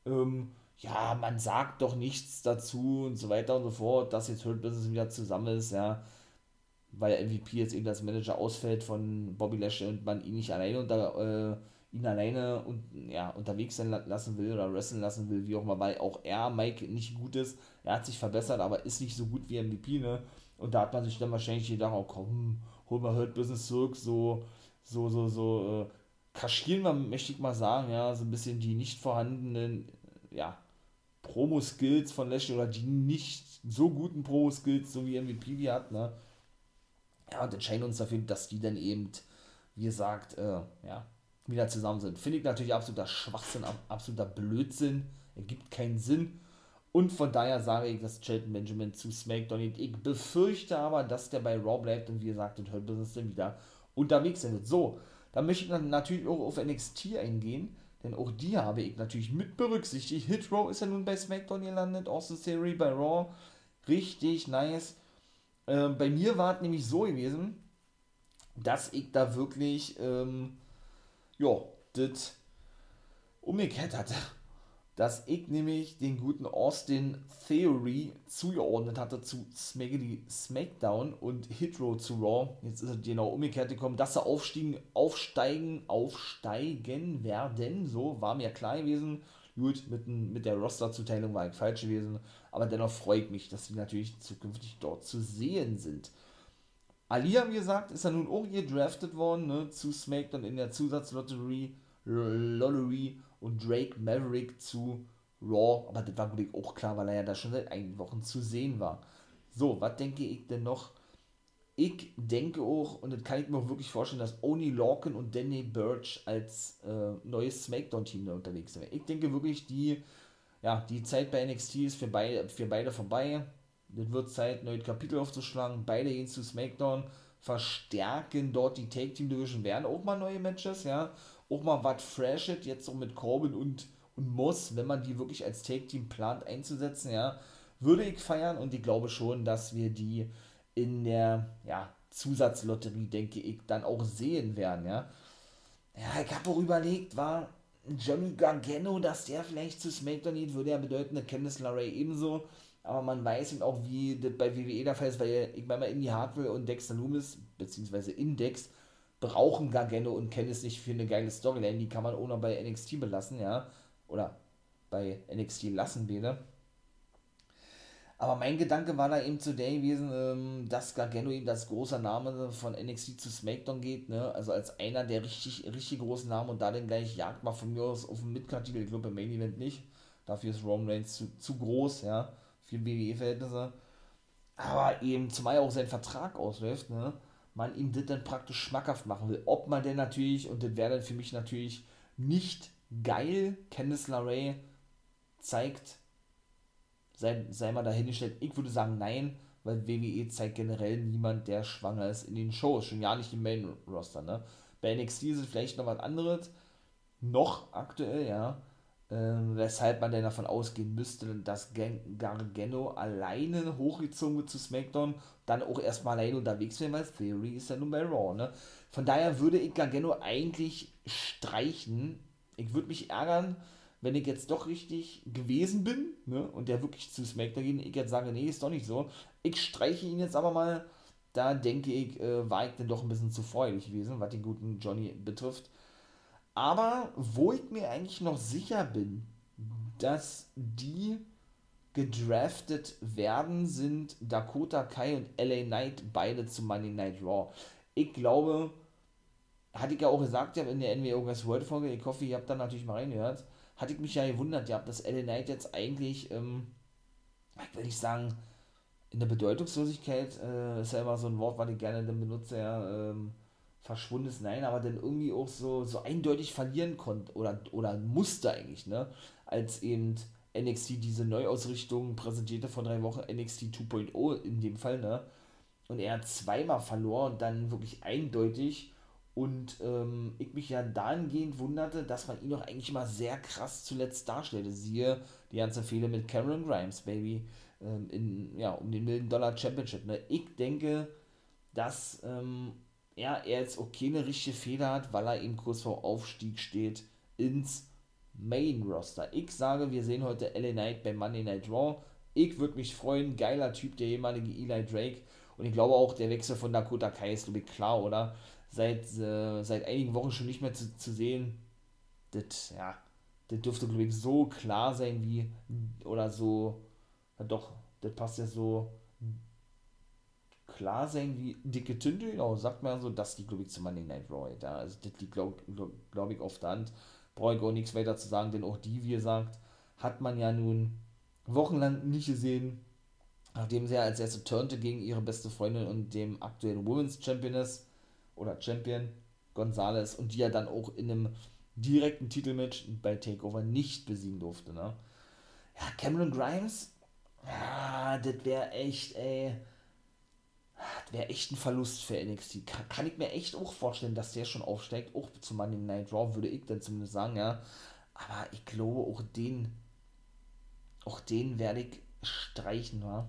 ähm, ja, man sagt doch nichts dazu und so weiter und so fort, dass jetzt Hurt Business wieder zusammen ist, ja weil MVP jetzt eben als Manager ausfällt von Bobby Lashley und man ihn nicht alleine unter, äh, ihn alleine und, ja, unterwegs sein lassen will oder wrestlen lassen will, wie auch immer, weil auch er, Mike, nicht gut ist. Er hat sich verbessert, aber ist nicht so gut wie MVP, ne? Und da hat man sich dann wahrscheinlich gedacht, oh komm, hol mal Hurt Business zurück, so, so, so, so, äh, kaschieren wir, möchte ich mal sagen, ja, so ein bisschen die nicht vorhandenen, ja, Promo-Skills von Lashley oder die nicht so guten Promo-Skills, so wie MVP die hat, ne? Ja, und entscheiden uns dafür, dass die dann eben, wie gesagt, äh, ja, wieder zusammen sind. Finde ich natürlich absoluter Schwachsinn, absoluter Blödsinn. Ergibt keinen Sinn. Und von daher sage ich, dass Shelton Benjamin zu SmackDown geht. Ich befürchte aber, dass der bei Raw bleibt und wie gesagt, in Hurt Business dann wieder unterwegs sein wird. So, dann möchte ich dann natürlich auch auf NXT eingehen, denn auch die habe ich natürlich mit berücksichtigt. Hit Row ist ja nun bei SmackDown gelandet, Austin Theory bei Raw. Richtig nice. Äh, bei mir war es nämlich so gewesen, dass ich da wirklich, ähm, ja, das umgekehrt hatte. dass ich nämlich den guten Austin Theory zugeordnet hatte zu Smackity Smackdown und Hitro zu Raw. Jetzt ist es genau umgekehrt gekommen, dass sie aufstiegen, aufsteigen, aufsteigen werden. So war mir klar gewesen. Gut, mit, mit der Roster-Zuteilung war ich falsch gewesen, aber dennoch freut mich, dass sie natürlich zukünftig dort zu sehen sind. Ali, wie gesagt, ist ja nun auch gedraftet worden ne, zu SmackDown in der Zusatzlotterie. Lottery und Drake Maverick zu Raw, aber das war glaube ich auch klar, weil er ja da schon seit einigen Wochen zu sehen war. So, was denke ich denn noch? Ich denke auch, und das kann ich mir auch wirklich vorstellen, dass Oni Lorcan und Danny Birch als äh, neues Smackdown-Team da unterwegs sind. Ich denke wirklich, die, ja, die Zeit bei NXT ist für beide, für beide vorbei. Das wird Zeit, neue Kapitel aufzuschlagen. Beide gehen zu SmackDown, verstärken dort die Take Team Division, werden auch mal neue Matches, ja auch mal was Freshes, jetzt so mit Corbin und, und Moss, wenn man die wirklich als Take-Team plant einzusetzen, ja, würde ich feiern und ich glaube schon, dass wir die in der ja, Zusatzlotterie, denke ich, dann auch sehen werden, ja. Ja, ich habe auch überlegt, war Johnny Gargano, dass der vielleicht zu SmackDown geht, würde ja bedeuten, Candice LeRae ebenso. Aber man weiß eben auch, wie das bei WWE der Fall ist, weil ich meine mal, Indy Hartwell und Dexter Loomis, beziehungsweise Index, brauchen Gargano und Kennis nicht für eine geile Storyline. Die kann man ohne bei NXT belassen, ja. Oder bei NXT lassen wieder. Aber mein Gedanke war da eben zu der gewesen, ähm, dass Gargano eben als großer Name von NXT zu SmackDown geht, ne? Also als einer der richtig, richtig großen Namen und da dann gleich jagt mal von mir aus auf den Midcard-Titel. Ich glaube, im Main Event nicht. Dafür ist Roman Reigns zu, zu groß, ja, für WWE-Verhältnisse. Aber eben, zumal auch sein Vertrag ausläuft, ne? man ihm das dann praktisch schmackhaft machen will. Ob man denn natürlich, und das wäre dann für mich natürlich nicht geil, Candice LeRae zeigt, sei, sei mal dahingestellt. Ich würde sagen nein, weil WWE zeigt generell niemand, der schwanger ist in den Shows. Schon ja nicht im Main Roster, ne? Bei NXT ist es vielleicht noch was anderes. Noch aktuell, ja. Ähm, weshalb man denn davon ausgehen müsste, dass Gargano alleine hochgezogen wird zu SmackDown, dann auch erstmal alleine unterwegs wäre, weil Theory ist ja nun bei Raw. Ne? Von daher würde ich Gargano eigentlich streichen. Ich würde mich ärgern, wenn ich jetzt doch richtig gewesen bin ne? und der wirklich zu SmackDown geht. Ich jetzt sage, nee, ist doch nicht so. Ich streiche ihn jetzt aber mal. Da denke ich, äh, war ich dann doch ein bisschen zu freudig gewesen, was den guten Johnny betrifft. Aber wo ich mir eigentlich noch sicher bin, dass die gedraftet werden, sind Dakota Kai und LA Knight beide zu Money Night Raw. Ich glaube, hatte ich ja auch gesagt, ja, in der NWO Guys World Folge, ich hoffe, ihr habt da natürlich mal reingehört, hatte ich mich ja gewundert, ja, dass LA Knight jetzt eigentlich, ähm, ich will nicht sagen, in der Bedeutungslosigkeit, äh, ist ja immer so ein Wort, was ich gerne dann benutze, ja, ähm, verschwunden ist, nein, aber dann irgendwie auch so, so eindeutig verlieren konnte oder, oder musste eigentlich, ne? Als eben NXT diese Neuausrichtung präsentierte vor drei Wochen, NXT 2.0 in dem Fall, ne? Und er zweimal verloren und dann wirklich eindeutig. Und ähm, ich mich ja dahingehend wunderte, dass man ihn doch eigentlich immer sehr krass zuletzt darstellte. Siehe die ganze Fehler mit Cameron Grimes, Baby, ähm, in, ja, um den Million Dollar Championship. Ne? Ich denke, dass ähm, ja, er jetzt okay eine richtige Fehler hat, weil er eben kurz vor Aufstieg steht ins Main Roster. Ich sage, wir sehen heute LA Knight bei Monday Night Raw. Ich würde mich freuen, geiler Typ, der ehemalige Eli Drake. Und ich glaube auch, der Wechsel von Dakota Kai ist, glaube ich, klar, oder? Seit, äh, seit einigen Wochen schon nicht mehr zu, zu sehen. Das, ja, das dürfte, glaube ich, so klar sein wie, oder so, ja doch, das passt ja so klar sein wie dicke Tinte, genau, sagt man so, dass die, glaube ich, zu Monday Night Raw, ja, also das liegt, glaube glaub ich, auf der Hand, brauche ich auch nichts weiter zu sagen, denn auch die, wie gesagt, hat man ja nun wochenlang nicht gesehen, nachdem sie ja als erste turnte gegen ihre beste Freundin und dem aktuellen Women's Championess oder Champion Gonzalez und die ja dann auch in einem direkten Titelmatch bei Takeover nicht besiegen durfte, ne? Ja, Cameron Grimes, ja, das wäre echt, ey, das wäre echt ein Verlust für NXT. Kann, kann, ich mir echt auch vorstellen, dass der schon aufsteigt. Auch zu Monday Night Raw würde ich dann zumindest sagen, ja. Aber ich glaube, auch den, auch den werde ich streichen, wa?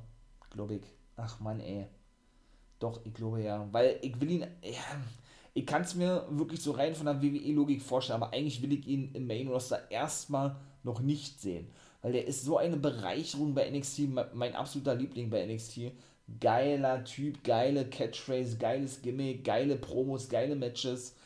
Glaube ich. Ach man, ey. Doch, ich glaube ja. Weil ich will ihn, ja, ich kann es mir wirklich so rein von der WWE-Logik vorstellen, aber eigentlich will ich ihn im Main Roster erstmal noch nicht sehen. Weil der ist so eine Bereicherung bei NXT, mein absoluter Liebling bei NXT. Geiler Typ, geile Catchphrase, geiles Gimmick, geile Promos, geile Matches.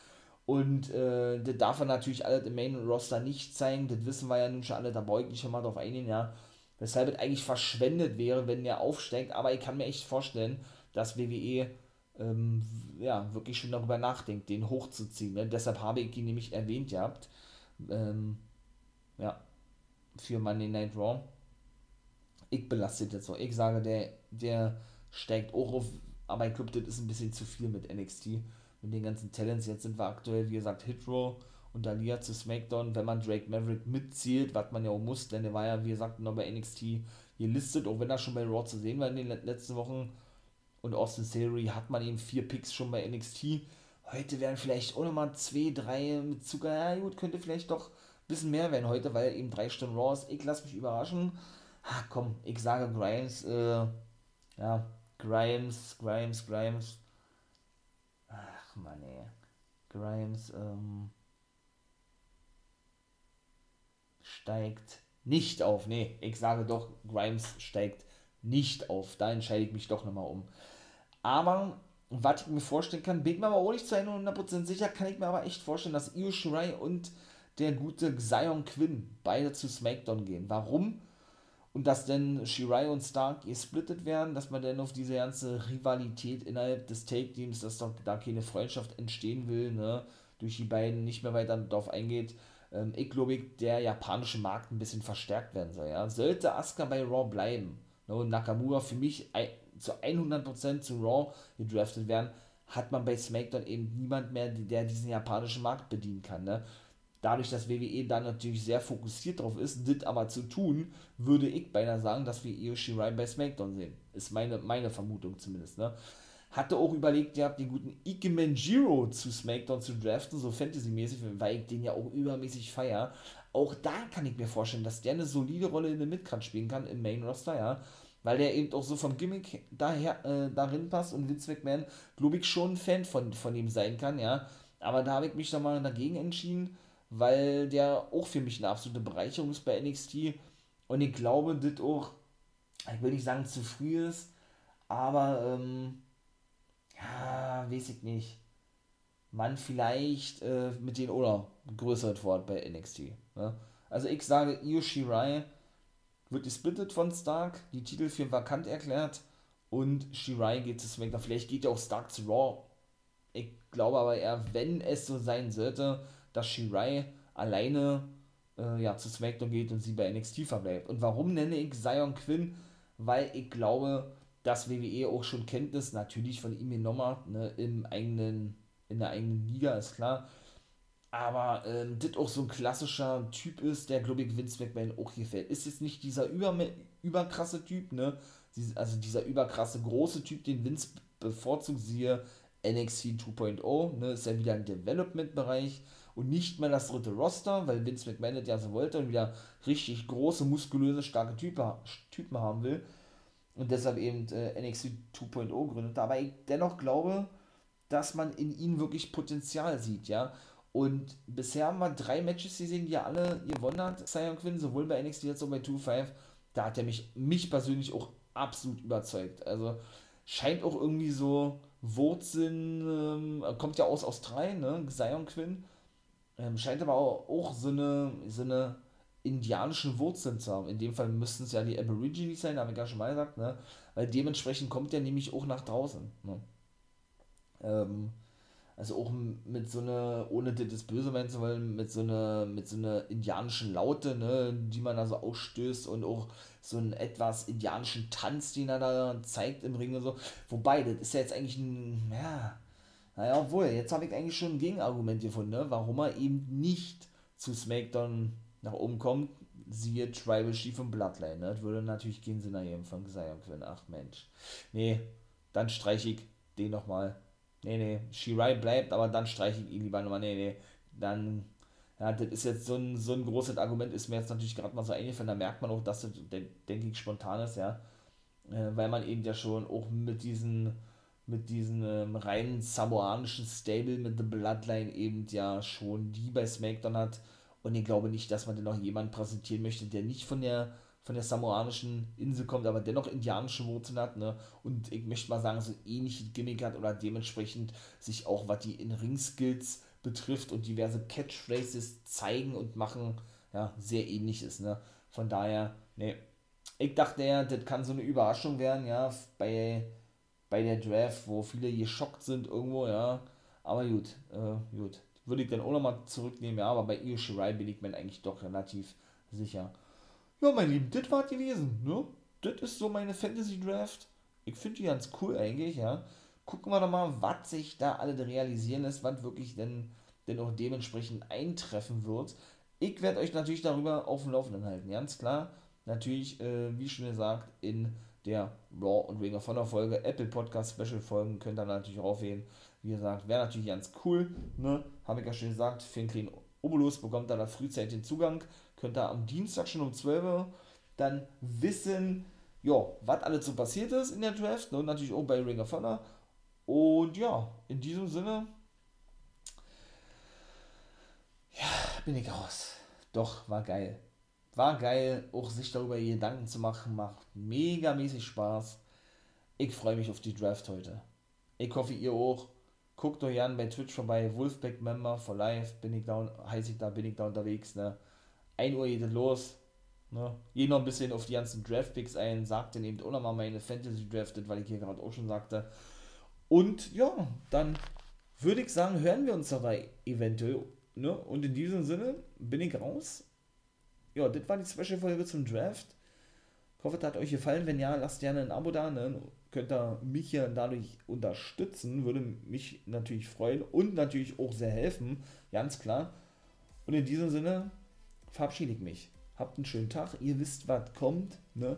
Und äh, das darf er natürlich alles im Main Roster nicht zeigen. Das wissen wir ja nun schon alle, da beuge ich schon mal drauf eingehen, ja. Weshalb es eigentlich verschwendet wäre, wenn der aufsteigt. Aber ich kann mir echt vorstellen, dass WWE ähm, ja, wirklich schon darüber nachdenkt, den hochzuziehen. Ne? Deshalb habe ich ihn nämlich erwähnt gehabt. Ähm, ja, für Monday Night Raw. Ich belastet jetzt so. Ich sage, der, der steigt auch auf, aber ich glaube, das ist ein bisschen zu viel mit NXT. Mit den ganzen Talents. Jetzt sind wir aktuell, wie gesagt, Hitro und Dalia zu SmackDown. Wenn man Drake Maverick mitzählt, was man ja auch muss, denn der war ja, wie gesagt, noch bei NXT gelistet, auch wenn er schon bei Raw zu sehen war in den letzten Wochen und Austin Theory hat man eben vier Picks schon bei NXT. Heute werden vielleicht auch nochmal zwei, drei mit Zucker. Ja, gut, könnte vielleicht doch ein bisschen mehr werden heute, weil eben drei Stunden Raw ist. Ich lasse mich überraschen. Ha, komm, ich sage Grimes, äh, ja, Grimes, Grimes, Grimes. Ach, Mann, ey. Grimes, ähm, steigt nicht auf. Nee, ich sage doch, Grimes steigt nicht auf. Da entscheide ich mich doch nochmal um. Aber, was ich mir vorstellen kann, bin ich mir aber auch nicht zu 100% sicher, kann ich mir aber echt vorstellen, dass Io Shirai und der gute Zion Quinn beide zu SmackDown gehen. Warum? Und dass denn Shirai und Stark gesplittet werden, dass man dann auf diese ganze Rivalität innerhalb des Take-Teams, dass doch da keine Freundschaft entstehen will, ne, durch die beiden nicht mehr weiter darauf eingeht. Ähm, ich glaube, der japanische Markt ein bisschen verstärkt werden soll. Ja. Sollte Asuka bei Raw bleiben, ne, und Nakamura für mich zu 100% zu Raw gedraftet werden, hat man bei SmackDown eben niemand mehr, der diesen japanischen Markt bedienen kann. Ne? Dadurch, dass WWE da natürlich sehr fokussiert drauf ist, das aber zu tun, würde ich beinahe sagen, dass wir Io Shirai bei SmackDown sehen. Ist meine, meine Vermutung zumindest. Ne? Hatte auch überlegt, ihr habt den guten Ike Manjiro zu SmackDown zu draften, so Fantasy-mäßig, weil ich den ja auch übermäßig feier. Auch da kann ich mir vorstellen, dass der eine solide Rolle in der Midcard spielen kann im Main Roster, ja weil der eben auch so vom Gimmick daher, äh, darin passt und Vince McMahon, glaube ich, schon ein Fan von, von ihm sein kann, ja. Aber da habe ich mich dann mal dagegen entschieden, weil der auch für mich eine absolute Bereicherung ist bei NXT und ich glaube, das auch, ich will nicht sagen zu früh ist, aber, ähm, ja, weiß ich nicht. Man vielleicht äh, mit den oder größer Wort bei NXT. Ne? Also ich sage Io Shirai wird gesplittet von Stark, die Titel für vakant erklärt und Shirai geht zu SmackDown. Vielleicht geht ja auch Stark zu Raw. Ich glaube aber eher, wenn es so sein sollte, dass Shirai alleine äh, ja, zu SmackDown geht und sie bei NXT verbleibt. Und warum nenne ich Zion Quinn? Weil ich glaube, dass WWE auch schon Kenntnis natürlich von ihm genommen ne, im eigenen, in der eigenen Liga, ist klar aber ähm, das auch so ein klassischer Typ ist, der, glaube ich, Vince McMahon auch gefällt. Ist jetzt nicht dieser über, überkrasse Typ, ne? Also dieser überkrasse große Typ, den Vince bevorzugt, siehe NXT 2.0, ne? Ist ja wieder ein Development-Bereich und nicht mehr das dritte Roster, weil Vince McMahon das ja so wollte und wieder richtig große, muskulöse, starke Typen, haben will. Und deshalb eben äh, NXT 2.0 gründet. Aber ich dennoch glaube, dass man in ihm wirklich Potenzial sieht, ja. Und bisher haben wir drei Matches gesehen, die er alle gewonnen hat, Sion Quinn, sowohl bei NXT als auch bei 2-5. Da hat er mich, mich persönlich auch absolut überzeugt. Also scheint auch irgendwie so Wurzeln, ähm, kommt ja aus Australien, ne? Sion Quinn. Ähm, scheint aber auch, auch so eine, so eine indianische Wurzeln zu haben. In dem Fall müssten es ja die Aborigines sein, habe ich ja schon mal gesagt, ne? Weil dementsprechend kommt er nämlich auch nach draußen. Ne? Ähm, also auch mit so einer, ohne das Böse meinen zu wollen, mit so einer, mit so einer indianischen Laute, ne, die man da so ausstößt und auch so einen etwas indianischen Tanz, den er da zeigt im Ring und so. Wobei, das ist ja jetzt eigentlich ein, ja, naja, obwohl, jetzt habe ich eigentlich schon ein Gegenargument gefunden, ne, warum er eben nicht zu SmackDown nach oben kommt, siehe Tribal Chief und Bloodline, ne, das würde natürlich keinen Sinn ergeben von Zion Quinn, ach Mensch. Nee, dann streiche ich den nochmal nee, nee, Shirai bleibt, aber dann streiche ich ihn lieber nochmal, nee, nee, dann, ja, das ist jetzt so ein, so ein großes Argument, ist mir jetzt natürlich gerade mal so eingefallen, da merkt man auch, dass das, denke ich, spontan ist, ja, äh, weil man eben ja schon auch mit diesen, mit diesen ähm, reinen samoanischen Stable mit The Bloodline eben ja schon die bei SmackDown hat. Und ich glaube nicht, dass man denn noch jemanden präsentieren möchte, der nicht von der von der samoanischen Insel kommt, aber dennoch indianische Wurzeln hat, ne? Und ich möchte mal sagen, so ähnliche Gimmick hat oder dementsprechend sich auch, was die In-Ring-Skills betrifft und diverse Catchphrases zeigen und machen, ja, sehr ähnliches, ne? Von daher, ne, ich dachte ja, das kann so eine Überraschung werden, ja, bei, bei der Draft, wo viele geschockt sind irgendwo, ja. Aber gut, äh, gut. Würde ich dann auch nochmal zurücknehmen, ja, aber bei Io Shirai bin ich mir eigentlich doch relativ sicher. Ja, mein Lieben, das war gewesen, ne? Das ist so meine Fantasy Draft. Ich finde die ganz cool eigentlich, ja. Gucken wir doch mal, was sich da alle realisieren lässt, was wirklich denn, denn auch dementsprechend eintreffen wird. Ich werde euch natürlich darüber auf dem Laufenden halten, ganz klar. Natürlich, äh, wie schon gesagt, in der Raw und Ring of Honor Folge, Apple Podcast Special Folgen könnt ihr natürlich aufwählen. Wie gesagt, wäre natürlich ganz cool, ne? Habe ich ja schon gesagt, kleinen Obolus bekommt da frühzeitig den Zugang könnt ihr am Dienstag schon um 12 Uhr dann wissen, ja, was alles so passiert ist in der Draft ne, und natürlich auch bei Ring of Honor. Und ja, in diesem Sinne, ja, bin ich raus. Doch, war geil. War geil, auch sich darüber Gedanken zu machen, macht mega mäßig Spaß. Ich freue mich auf die Draft heute. Ich hoffe, ihr auch. Guckt euch an bei Twitch vorbei, Wolfpack Member for Life, bin ich da, heiße ich da, bin ich da unterwegs, ne? 1 Uhr geht es los. Ne? Gehe noch ein bisschen auf die ganzen Draftpicks ein, sagte eben auch nochmal meine Fantasy drafted, weil ich hier gerade auch schon sagte. Und ja, dann würde ich sagen, hören wir uns dabei eventuell. Ne? Und in diesem Sinne bin ich raus. Ja, das war die Special-Folge zum Draft. Ich hoffe, es hat euch gefallen. Wenn ja, lasst gerne ein Abo da. Ne? Könnt ihr mich ja dadurch unterstützen. Würde mich natürlich freuen und natürlich auch sehr helfen. Ganz klar. Und in diesem Sinne verabschiede ich mich. Habt einen schönen Tag. Ihr wisst, was kommt. Ne?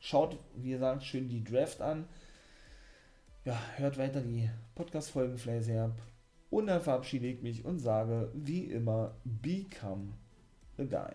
Schaut, wie gesagt, schön die Draft an. Ja, hört weiter die Podcast-Folgen fleißig ab. Und dann verabschiede ich mich und sage, wie immer, become a guy.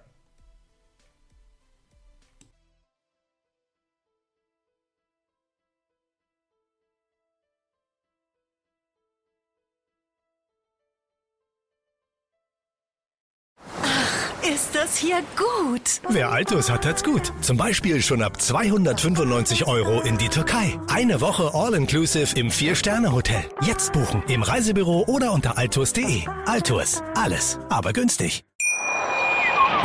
Ist das hier gut? Wer Altus hat, hat's gut. Zum Beispiel schon ab 295 Euro in die Türkei. Eine Woche All-Inclusive im Vier-Sterne-Hotel. Jetzt buchen im Reisebüro oder unter altus.de. Altus. Alles, aber günstig.